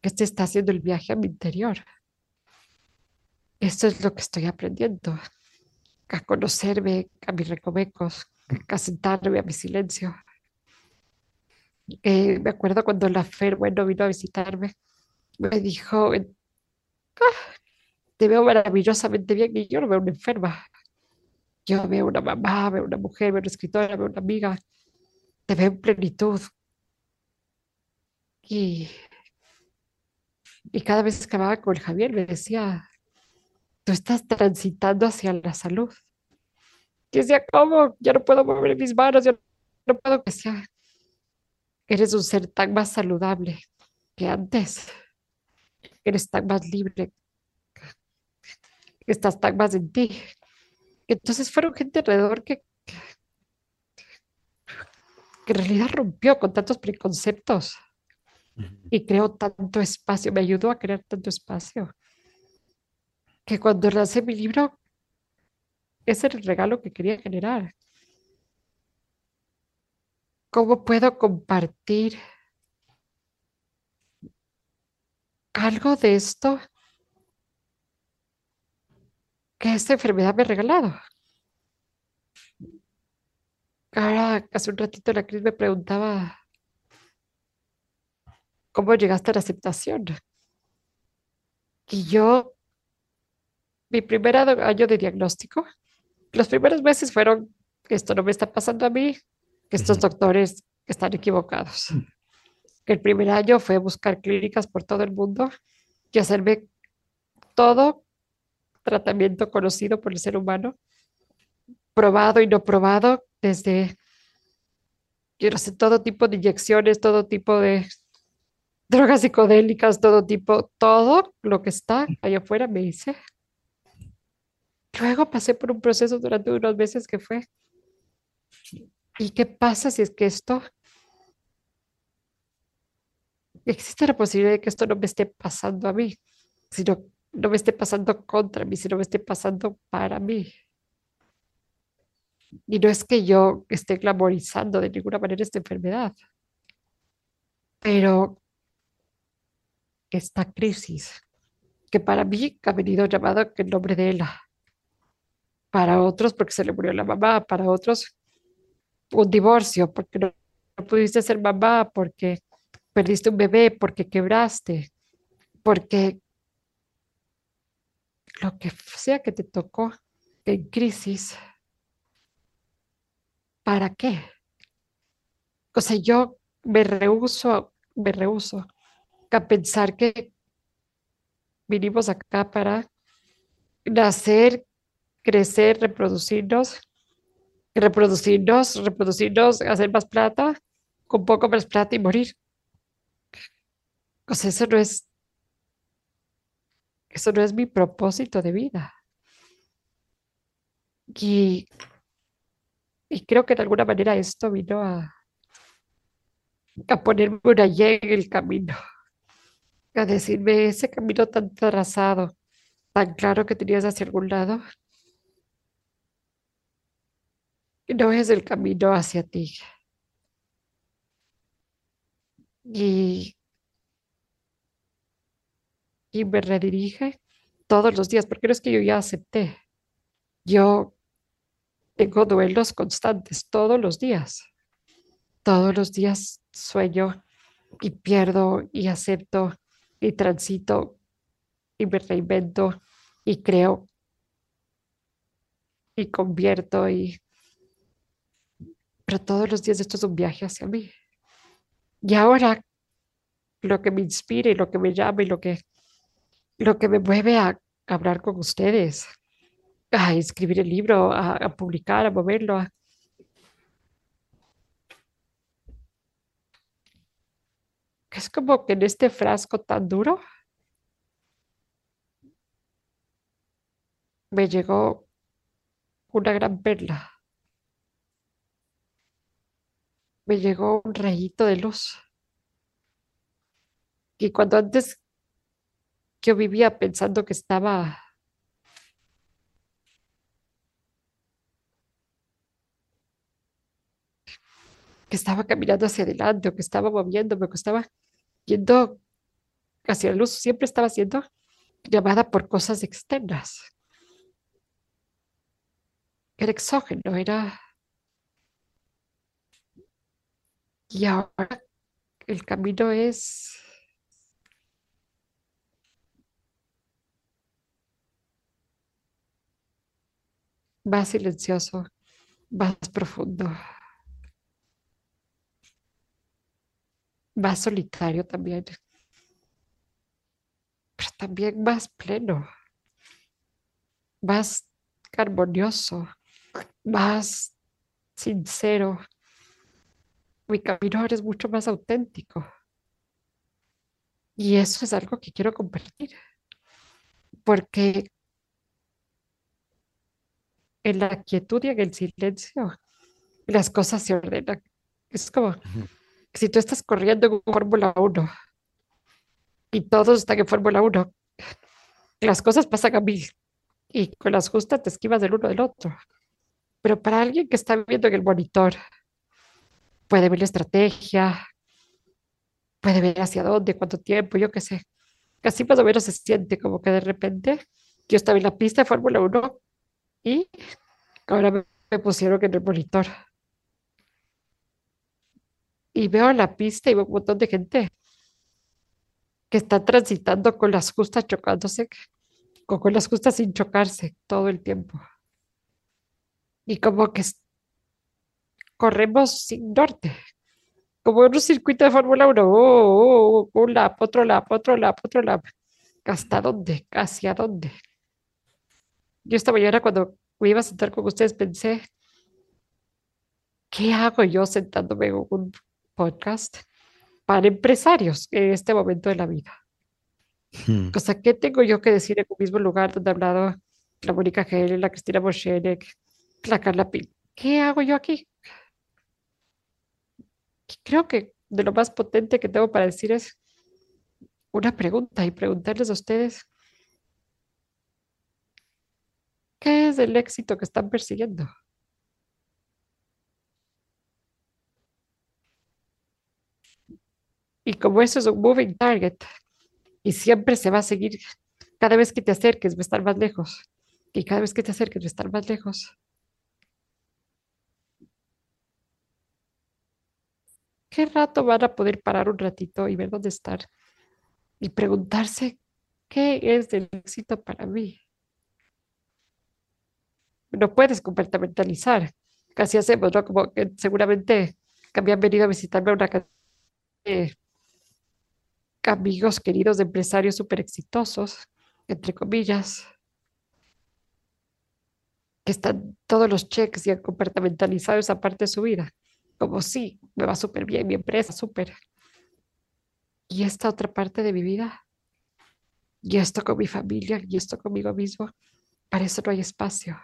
este está haciendo el viaje a mi interior. Esto es lo que estoy aprendiendo, a conocerme, a mis recovecos, a sentarme a mi silencio. Eh, me acuerdo cuando la Fer, bueno, vino a visitarme, me dijo, ah, te veo maravillosamente bien y yo no veo una enferma. Yo veo una mamá, veo una mujer, veo una escritora, veo una amiga, te veo en plenitud. Y y cada vez que hablaba con Javier me decía, tú estás transitando hacia la salud. Y decía, ¿cómo? Ya no puedo mover mis manos, ya no puedo. Decía, eres un ser tan más saludable que antes. Eres tan más libre. Estás tan más en ti. Entonces fueron gente alrededor que, que en realidad rompió con tantos preconceptos y creó tanto espacio, me ayudó a crear tanto espacio, que cuando lancé mi libro, ese era el regalo que quería generar. ¿Cómo puedo compartir algo de esto que esta enfermedad me ha regalado? Ahora, hace un ratito la Cris me preguntaba, ¿cómo llegaste a la aceptación? Y yo, mi primer año de diagnóstico, los primeros meses fueron, esto no me está pasando a mí, que estos doctores están equivocados. Que el primer año fue buscar clínicas por todo el mundo y hacerme todo tratamiento conocido por el ser humano, probado y no probado, desde, todo tipo de inyecciones, todo tipo de drogas psicodélicas, todo tipo, todo lo que está allá afuera me hice. Luego pasé por un proceso durante unos meses que fue, ¿y qué pasa si es que esto, existe la posibilidad de que esto no me esté pasando a mí, sino no me esté pasando contra mí, sino me esté pasando para mí? Y no es que yo esté glamorizando de ninguna manera esta enfermedad, pero esta crisis, que para mí ha venido llamado el nombre de Ella, para otros porque se le murió la mamá, para otros un divorcio, porque no, no pudiste ser mamá, porque perdiste un bebé, porque quebraste, porque lo que sea que te tocó en crisis ¿para qué? O sea, yo me rehuso, me rehuso a pensar que vinimos acá para nacer, crecer, reproducirnos, reproducirnos, reproducirnos, hacer más plata, con poco más plata y morir. O sea, eso no es, eso no es mi propósito de vida. Y y creo que de alguna manera esto vino a, a ponerme una Y en el camino, a decirme ese camino tan trazado, tan claro que tenías hacia algún lado, no es el camino hacia ti. Y, y me redirige todos los días, porque no es que yo ya acepté. Yo tengo duelos constantes todos los días. Todos los días sueño y pierdo y acepto y transito y me reinvento y creo y convierto y pero todos los días esto es un viaje hacia mí. Y ahora lo que me inspira y lo que me llama y lo que lo que me mueve a hablar con ustedes a escribir el libro, a, publicar, a moverlo. Es como que en este frasco tan duro me llegó una gran perla. Me llegó un rayito de luz. Y cuando antes yo vivía pensando que estaba que estaba caminando hacia adelante o que estaba moviéndome que estaba yendo hacia la luz, siempre estaba siendo llamada por cosas externas. Era exógeno, era... Y ahora el camino es... más silencioso, más profundo. más solitario también, pero también más pleno, más armonioso, más sincero. Mi camino ahora es mucho más auténtico. Y eso es algo que quiero compartir, porque en la quietud y en el silencio las cosas se ordenan Es como si tú estás corriendo en Fórmula 1 y todos están en Fórmula 1, las cosas pasan a mil y con las justas te esquivas del uno del otro. Pero para alguien que está viendo en el monitor, puede ver la estrategia, puede ver hacia dónde, cuánto tiempo, yo qué sé. Casi más o menos se siente como que de repente yo estaba en la pista de Fórmula 1 y ahora me, pusieron en el monitor. Y veo la pista y veo un montón de gente que está transitando con las justas chocándose, o con las justas sin chocarse todo el tiempo. Y como que corremos sin norte, como en un circuito de Fórmula 1, oh, oh, oh, un lap, otro lap, otro lap, otro lap. ¿Hasta dónde? ¿Hacia dónde? Yo esta mañana cuando me iba a sentar con ustedes pensé, ¿qué hago yo sentándome en un podcast para empresarios en este momento de la vida? Hmm. O sea, ¿qué tengo yo que decir en un mismo lugar donde ha hablado la Mónica Gel, la Cristina Boschenek, la Carla Pil? ¿Qué hago yo aquí? Creo que de lo más potente que tengo para decir es una pregunta y preguntarles a ustedes, ¿qué es el éxito que están persiguiendo? Y como eso es un moving target y siempre se va a seguir, cada vez que te acerques va a estar más lejos y cada vez que te acerques va a estar más lejos. ¿Qué rato van a poder parar un ratito y ver dónde estar y preguntarse qué es el éxito para mí? No puedes compartimentalizar. Casi hacemos, ¿no? Como que seguramente que habían venido a visitarme una cantidad de amigos queridos empresarios súper exitosos, entre comillas, que están todos los cheques y han compartimentalizado esa parte de su vida. Como sí, me va súper bien, mi empresa, súper. Y esta otra parte de mi vida, y esto con mi familia, y esto conmigo mismo, para eso no hay espacio.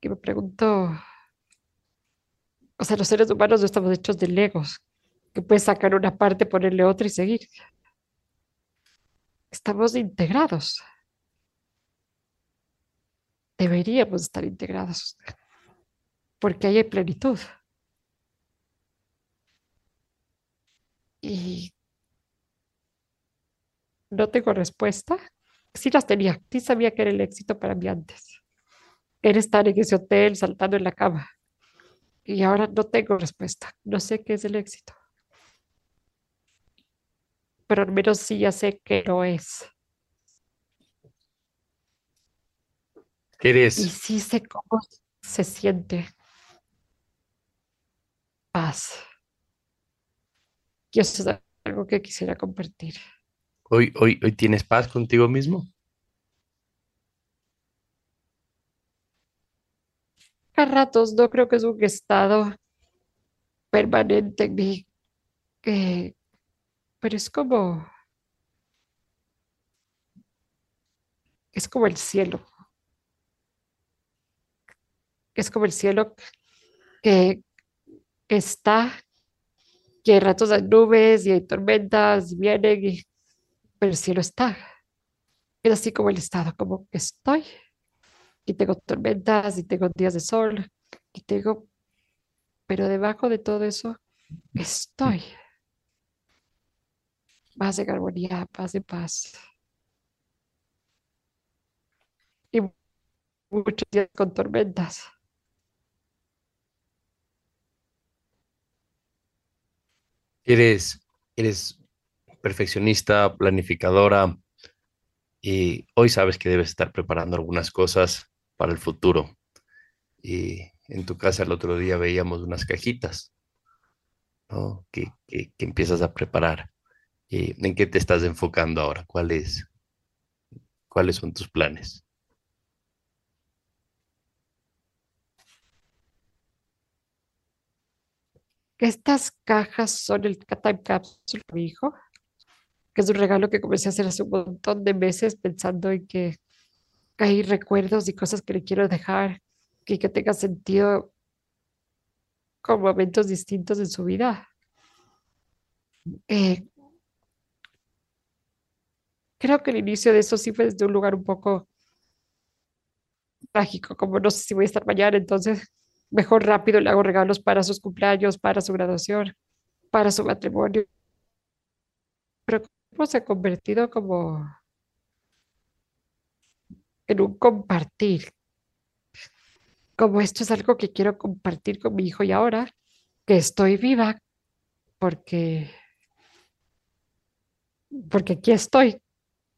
Que me pregunto, o sea, los seres humanos no estamos hechos de legos, que puedes sacar una parte, ponerle otra y seguir. Estamos integrados. Deberíamos estar integrados, porque ahí hay plenitud. Y no tengo respuesta. Sí las tenía, sí sabía que era el éxito para mí antes. Era estar en ese hotel saltando en la cama. Y ahora no tengo respuesta. No sé qué es el éxito. Pero al menos sí ya sé que lo es. ¿Qué Y eres? sí sé cómo se siente paz. Y eso es algo que quisiera compartir. ¿Hoy, hoy, hoy tienes paz contigo mismo? A ratos no creo que es un estado permanente en mí, pero es como, es como el cielo. Es como el cielo que, que está, que hay ratos hay nubes y hay tormentas, y vienen, y- pero el cielo está. Es así como el estado, como que estoy y tengo tormentas y tengo días de sol y tengo, pero debajo de todo eso estoy. Paz en armonía, paz en paz. Y muchos días con tormentas. Eres, eres perfeccionista, planificadora y hoy sabes que debes estar preparando algunas cosas para el futuro. Y en tu casa el otro día veíamos unas cajitas. Que, empiezas a preparar. ¿Y en qué te estás enfocando ahora? ¿Cuáles, cuáles son tus planes? Estas cajas son el Time Capsule mi hijo, que es un regalo que comencé a hacer hace un montón de meses pensando en que hay recuerdos y cosas que le quiero dejar y que tenga sentido con momentos distintos en su vida. Eh, creo que el inicio de eso sí fue desde un lugar un poco trágico, como no sé si voy a estar mañana, entonces mejor rápido le hago regalos para sus cumpleaños, para su graduación, para su matrimonio. Pero cómo se ha convertido como en un compartir, como esto es algo que quiero compartir con mi hijo y ahora que estoy viva, porque, porque aquí estoy,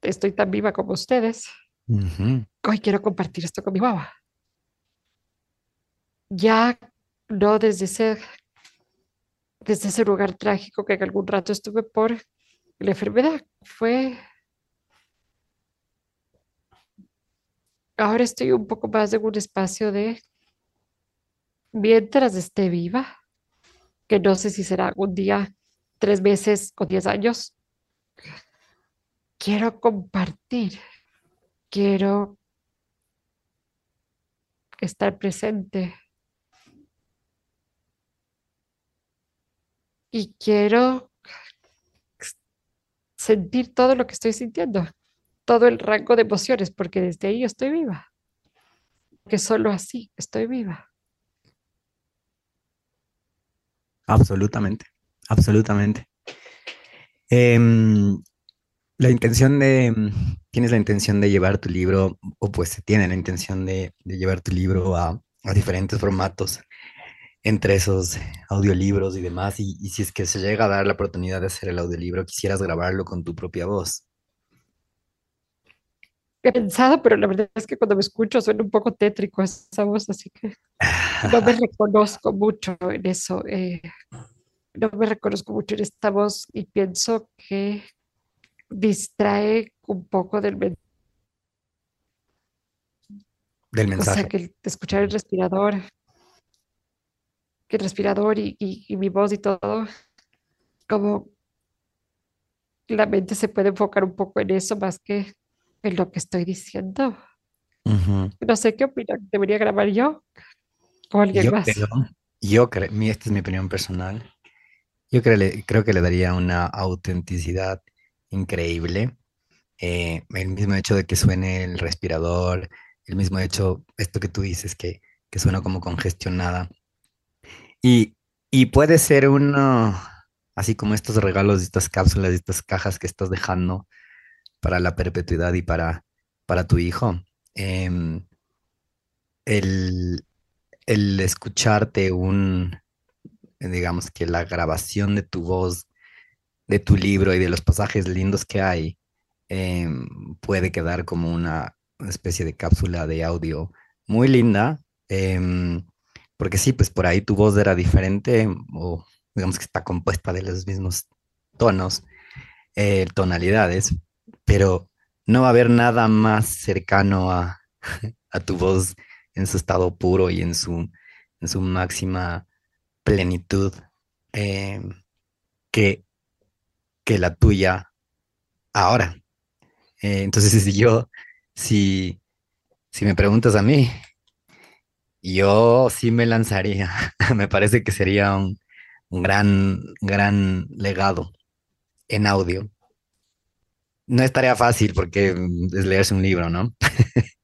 estoy tan viva como ustedes. Hoy quiero compartir esto con mi mamá. Ya no desde ese, desde ese lugar trágico que en algún rato estuve por la enfermedad. Fue. Ahora estoy un poco más en un espacio de mientras esté viva, que no sé si será un día, tres meses o diez años. Quiero compartir quiero estar presente. Y quiero sentir todo lo que estoy sintiendo, todo el rango de emociones, porque desde ahí estoy viva. Que solo así estoy viva. Absolutamente, absolutamente. Em, la intención de, tienes la intención de llevar tu libro, o pues se tiene la intención de, llevar tu libro a, diferentes formatos, entre esos audiolibros y demás, y, si es que se llega a dar la oportunidad de hacer el audiolibro, quisieras grabarlo con tu propia voz. He pensado, pero la verdad es que cuando me escucho suena un poco tétrico esa voz, así que no me reconozco mucho en eso. Eh, no me reconozco mucho en esta voz y pienso que distrae un poco del, del mensaje. O sea, que escuchar el respirador, que el respirador y, y, mi voz y todo, como la mente se puede enfocar un poco en eso más que en lo que estoy diciendo. No sé qué opinan. ¿Debería grabar yo o alguien yo más? Creo, yo creo, esta es mi opinión personal. Yo creo, creo que le daría una autenticidad increíble. Eh, el mismo hecho de que suene el respirador, el mismo hecho, esto que tú dices, que, que suena como congestionada. Y, y puede ser uno, así como estos regalos, estas cápsulas, estas cajas que estás dejando para la perpetuidad y para, para tu hijo. Em, el, el escucharte un, digamos que la grabación de tu voz de tu libro y de los pasajes lindos que hay, em, puede quedar como una especie de cápsula de audio muy linda, em, porque sí, pues por ahí tu voz era diferente o digamos que está compuesta de los mismos tonos, eh, tonalidades, pero no va a haber nada más cercano a, a tu voz en su estado puro y en su, en su máxima plenitud em, que que la tuya ahora. Eh, entonces, si yo, si, si me preguntas a mí, yo sí me lanzaría. me parece que sería un, gran, gran legado en audio. No estaría fácil porque es leerse un libro, ¿no?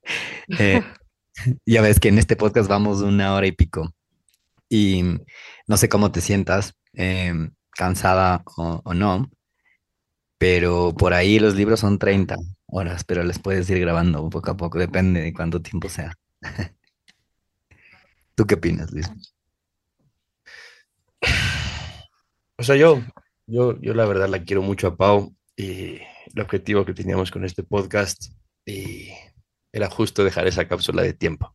Eh, ya ves que en este podcast vamos una hora y pico y no sé cómo te sientas, eh, cansada o, no, pero por ahí los libros son 30 horas, pero les puedes ir grabando poco a poco, depende de cuánto tiempo sea. ¿Tú qué opinas, Luis? O sea, yo, yo, yo la verdad la quiero mucho a Pau y el objetivo que teníamos con este podcast y era justo dejar esa cápsula de tiempo,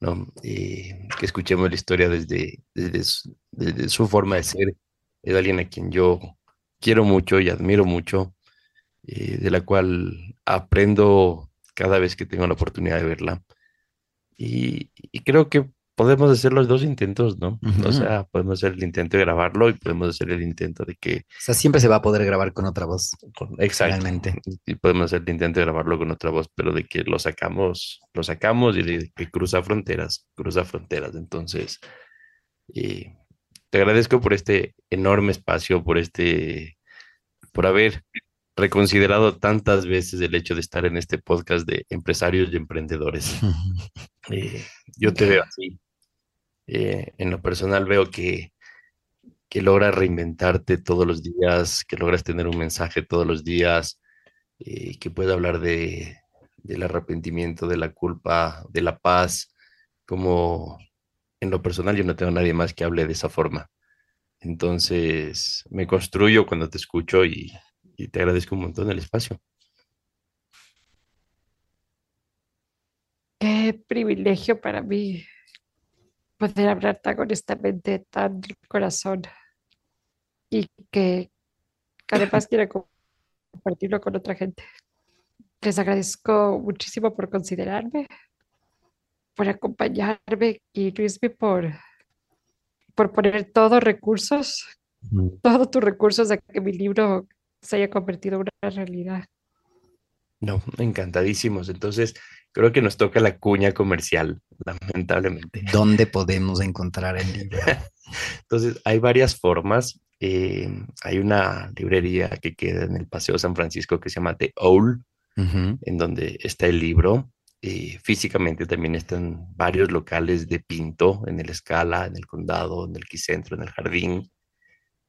¿no? Y que escuchemos la historia desde, desde su forma de ser, es alguien a quien yo quiero mucho y admiro mucho, eh, de la cual aprendo cada vez que tengo la oportunidad de verla. Y, creo que podemos hacer los dos intentos, ¿no? O sea, podemos hacer el intento de grabarlo y podemos hacer el intento de que... O sea, siempre se va a poder grabar con otra voz. exactamente. Y podemos hacer el intento de grabarlo con otra voz, pero de que lo sacamos, lo sacamos y de que cruza fronteras, cruza fronteras. Entonces, eh, te agradezco por este enorme espacio, por este, por haber reconsiderado tantas veces el hecho de estar en este podcast de empresarios y emprendedores. Eh, yo te veo así. Eh, en lo personal veo que, que logras reinventarte todos los días, que logras tener un mensaje todos los días, eh, que puedes hablar de, del arrepentimiento, de la culpa, de la paz, como en lo personal yo no tengo nadie más que hable de esa forma. Entonces me construyo cuando te escucho y, y te agradezco un montón el espacio. Qué privilegio para mí poder hablar tan honestamente, tan del corazón y que además quiera compartirlo con otra gente. Les agradezco muchísimo por considerarme, por acompañarme y Luismi por, por poner todos recursos, todos tus recursos de que mi libro se haya convertido en una realidad. No, encantadísimos. Entonces, creo que nos toca la cuña comercial, lamentablemente. ¿Dónde podemos encontrar el libro? Entonces, hay varias formas. Eh, hay una librería que queda en el Paseo San Francisco que se llama The Owl, en donde está el libro. Eh, físicamente también están varios locales de Pinto, en el Escala, en el Condado, en el Quicentro, en el Jardín.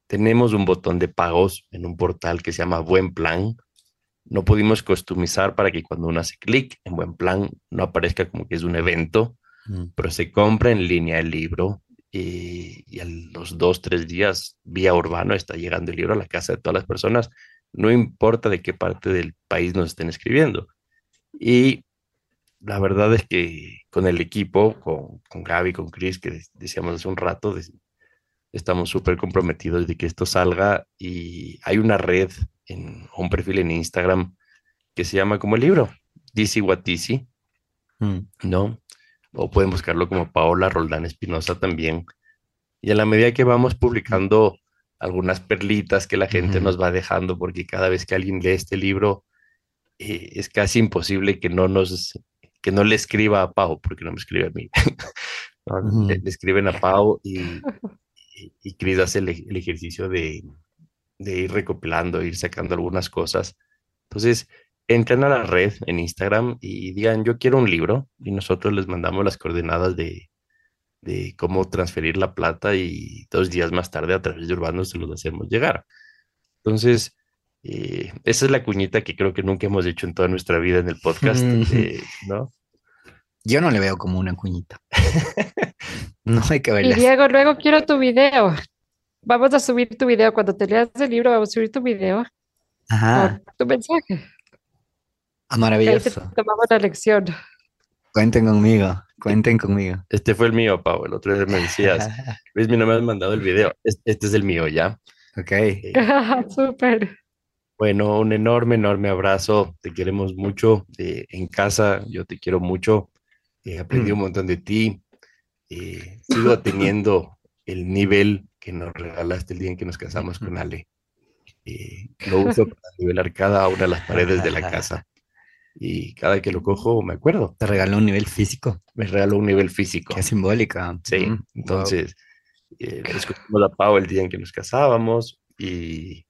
Tenemos un botón de pagos en un portal que se llama Buen Plan. No pudimos customizar para que cuando uno hace clic en Buen Plan no aparezca como que es un evento, Mm. pero se compra en línea el libro y, y a los dos, tres días, vía urbano, está llegando el libro a la casa de todas las personas, no importa de qué parte del país nos estén escribiendo. Y la verdad es que con el equipo, con, con Gaby, con Chris, que de- decíamos hace un rato, de- estamos súper comprometidos de que esto salga y hay una red, en, un perfil en Instagram que se llama como el libro, DC Watisi, Mm. ¿no? O pueden buscarlo como Paola Roldán Espinosa también. Y a la medida que vamos publicando algunas perlitas que la gente nos va dejando, porque cada vez que alguien lee este libro, eh, es casi imposible que no nos, que no le escriba a Pau, porque no me escribe a mí. No, le, le escriben a Pau y, y, y Chris hace el, el ejercicio de, de ir recopilando, ir sacando algunas cosas. Entonces, entren a la red en Instagram y digan, yo quiero un libro, y nosotros les mandamos las coordenadas de, de cómo transferir la plata y dos días más tarde a través de Urbano se los hacemos llegar. Entonces, eh, esa es la cuñita que creo que nunca hemos hecho en toda nuestra vida en el podcast, eh, ¿no? Yo no le veo como una cuñita. No hay que Y verle. así. Diego, luego quiero tu video. Vamos a subir tu video. Cuando te leas el libro, vamos a subir tu video Ajá, tu mensaje. ah, Que ahí te maravilloso. tomamos la lección. Cuenten conmigo, cuenten conmigo. Este fue el mío, Pau. El otro día me decías, Luis, no me has mandado el video. Es- Este es el mío, ¿ya? Ok, Eh, Súper. Bueno, un enorme, enorme abrazo. Te queremos mucho. eh, en casa, yo te quiero mucho. eh, aprendí un montón de ti. eh, sigo teniendo el nivel que nos regalaste el día en que nos casamos con Ale. eh, lo uso para nivelar cada una de las paredes de la casa. Y cada que lo cojo, me acuerdo. te regaló un nivel físico. Me regaló un nivel físico. Qué simbólica. Sí, Mm, wow. entonces eh, le escuchamos a Pau el día en que nos casábamos y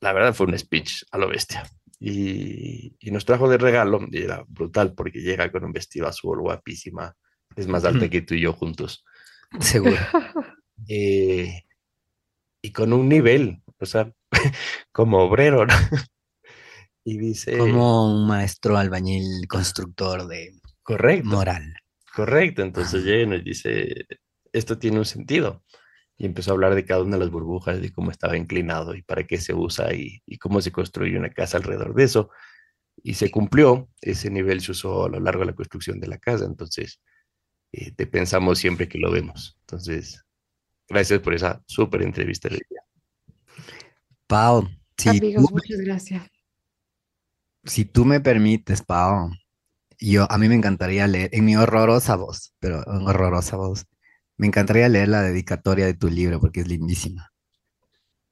la verdad fue un speech a lo bestia. Y, y nos trajo de regalo, y era brutal porque llega con un vestido azul guapísima, es más alta Ujú. que tú y yo juntos, Seguro. eh, y con un nivel, o sea, como obrero, ¿no? Y dice, Como un maestro albañil constructor de correcto. moral. Correcto, entonces llega y nos dice, esto tiene un sentido. Y empezó a hablar de cada una de las burbujas, de cómo estaba inclinado y para qué se usa y, y cómo se construye una casa alrededor de eso. Y se cumplió, ese nivel se usó a lo largo de la construcción de la casa, entonces eh, te pensamos siempre que lo vemos. Entonces, gracias por esa súper entrevista. de día. Pau, si Amigos, tú, muchas gracias. si tú me permites, Pau, yo, a mí me encantaría leer, en mi horrorosa voz, pero en horrorosa voz, me encantaría leer la dedicatoria de tu libro porque es lindísima.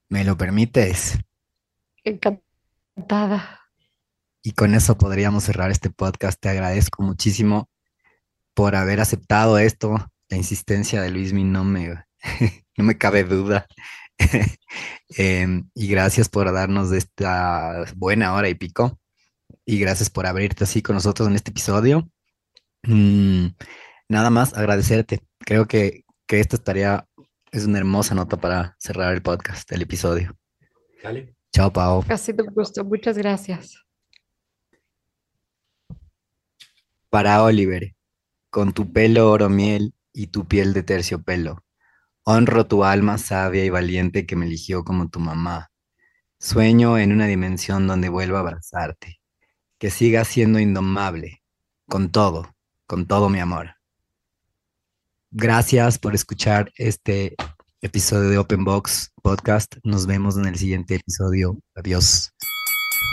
¿Me lo permites? Encantada. Y con eso podríamos cerrar este podcast. Te agradezco muchísimo por haber aceptado esto la insistencia de Luismi no me, no me cabe duda. Em, y gracias por darnos esta buena hora y pico. Y gracias por abrirte así con nosotros en este episodio. Mm, nada más agradecerte. Creo que, que esta tarea es una hermosa nota para cerrar el podcast, el episodio. Dale. Chao, Pau. Ha sido un gusto. Muchas gracias. Para Oliver, con tu pelo oro miel y tu piel de terciopelo, honro tu alma sabia y valiente que me eligió como tu mamá. Sueño en una dimensión donde vuelva a abrazarte, que siga siendo indomable, con todo, con todo mi amor. Gracias por escuchar este episodio de Open Box Podcast. Nos vemos en el siguiente episodio. Adiós.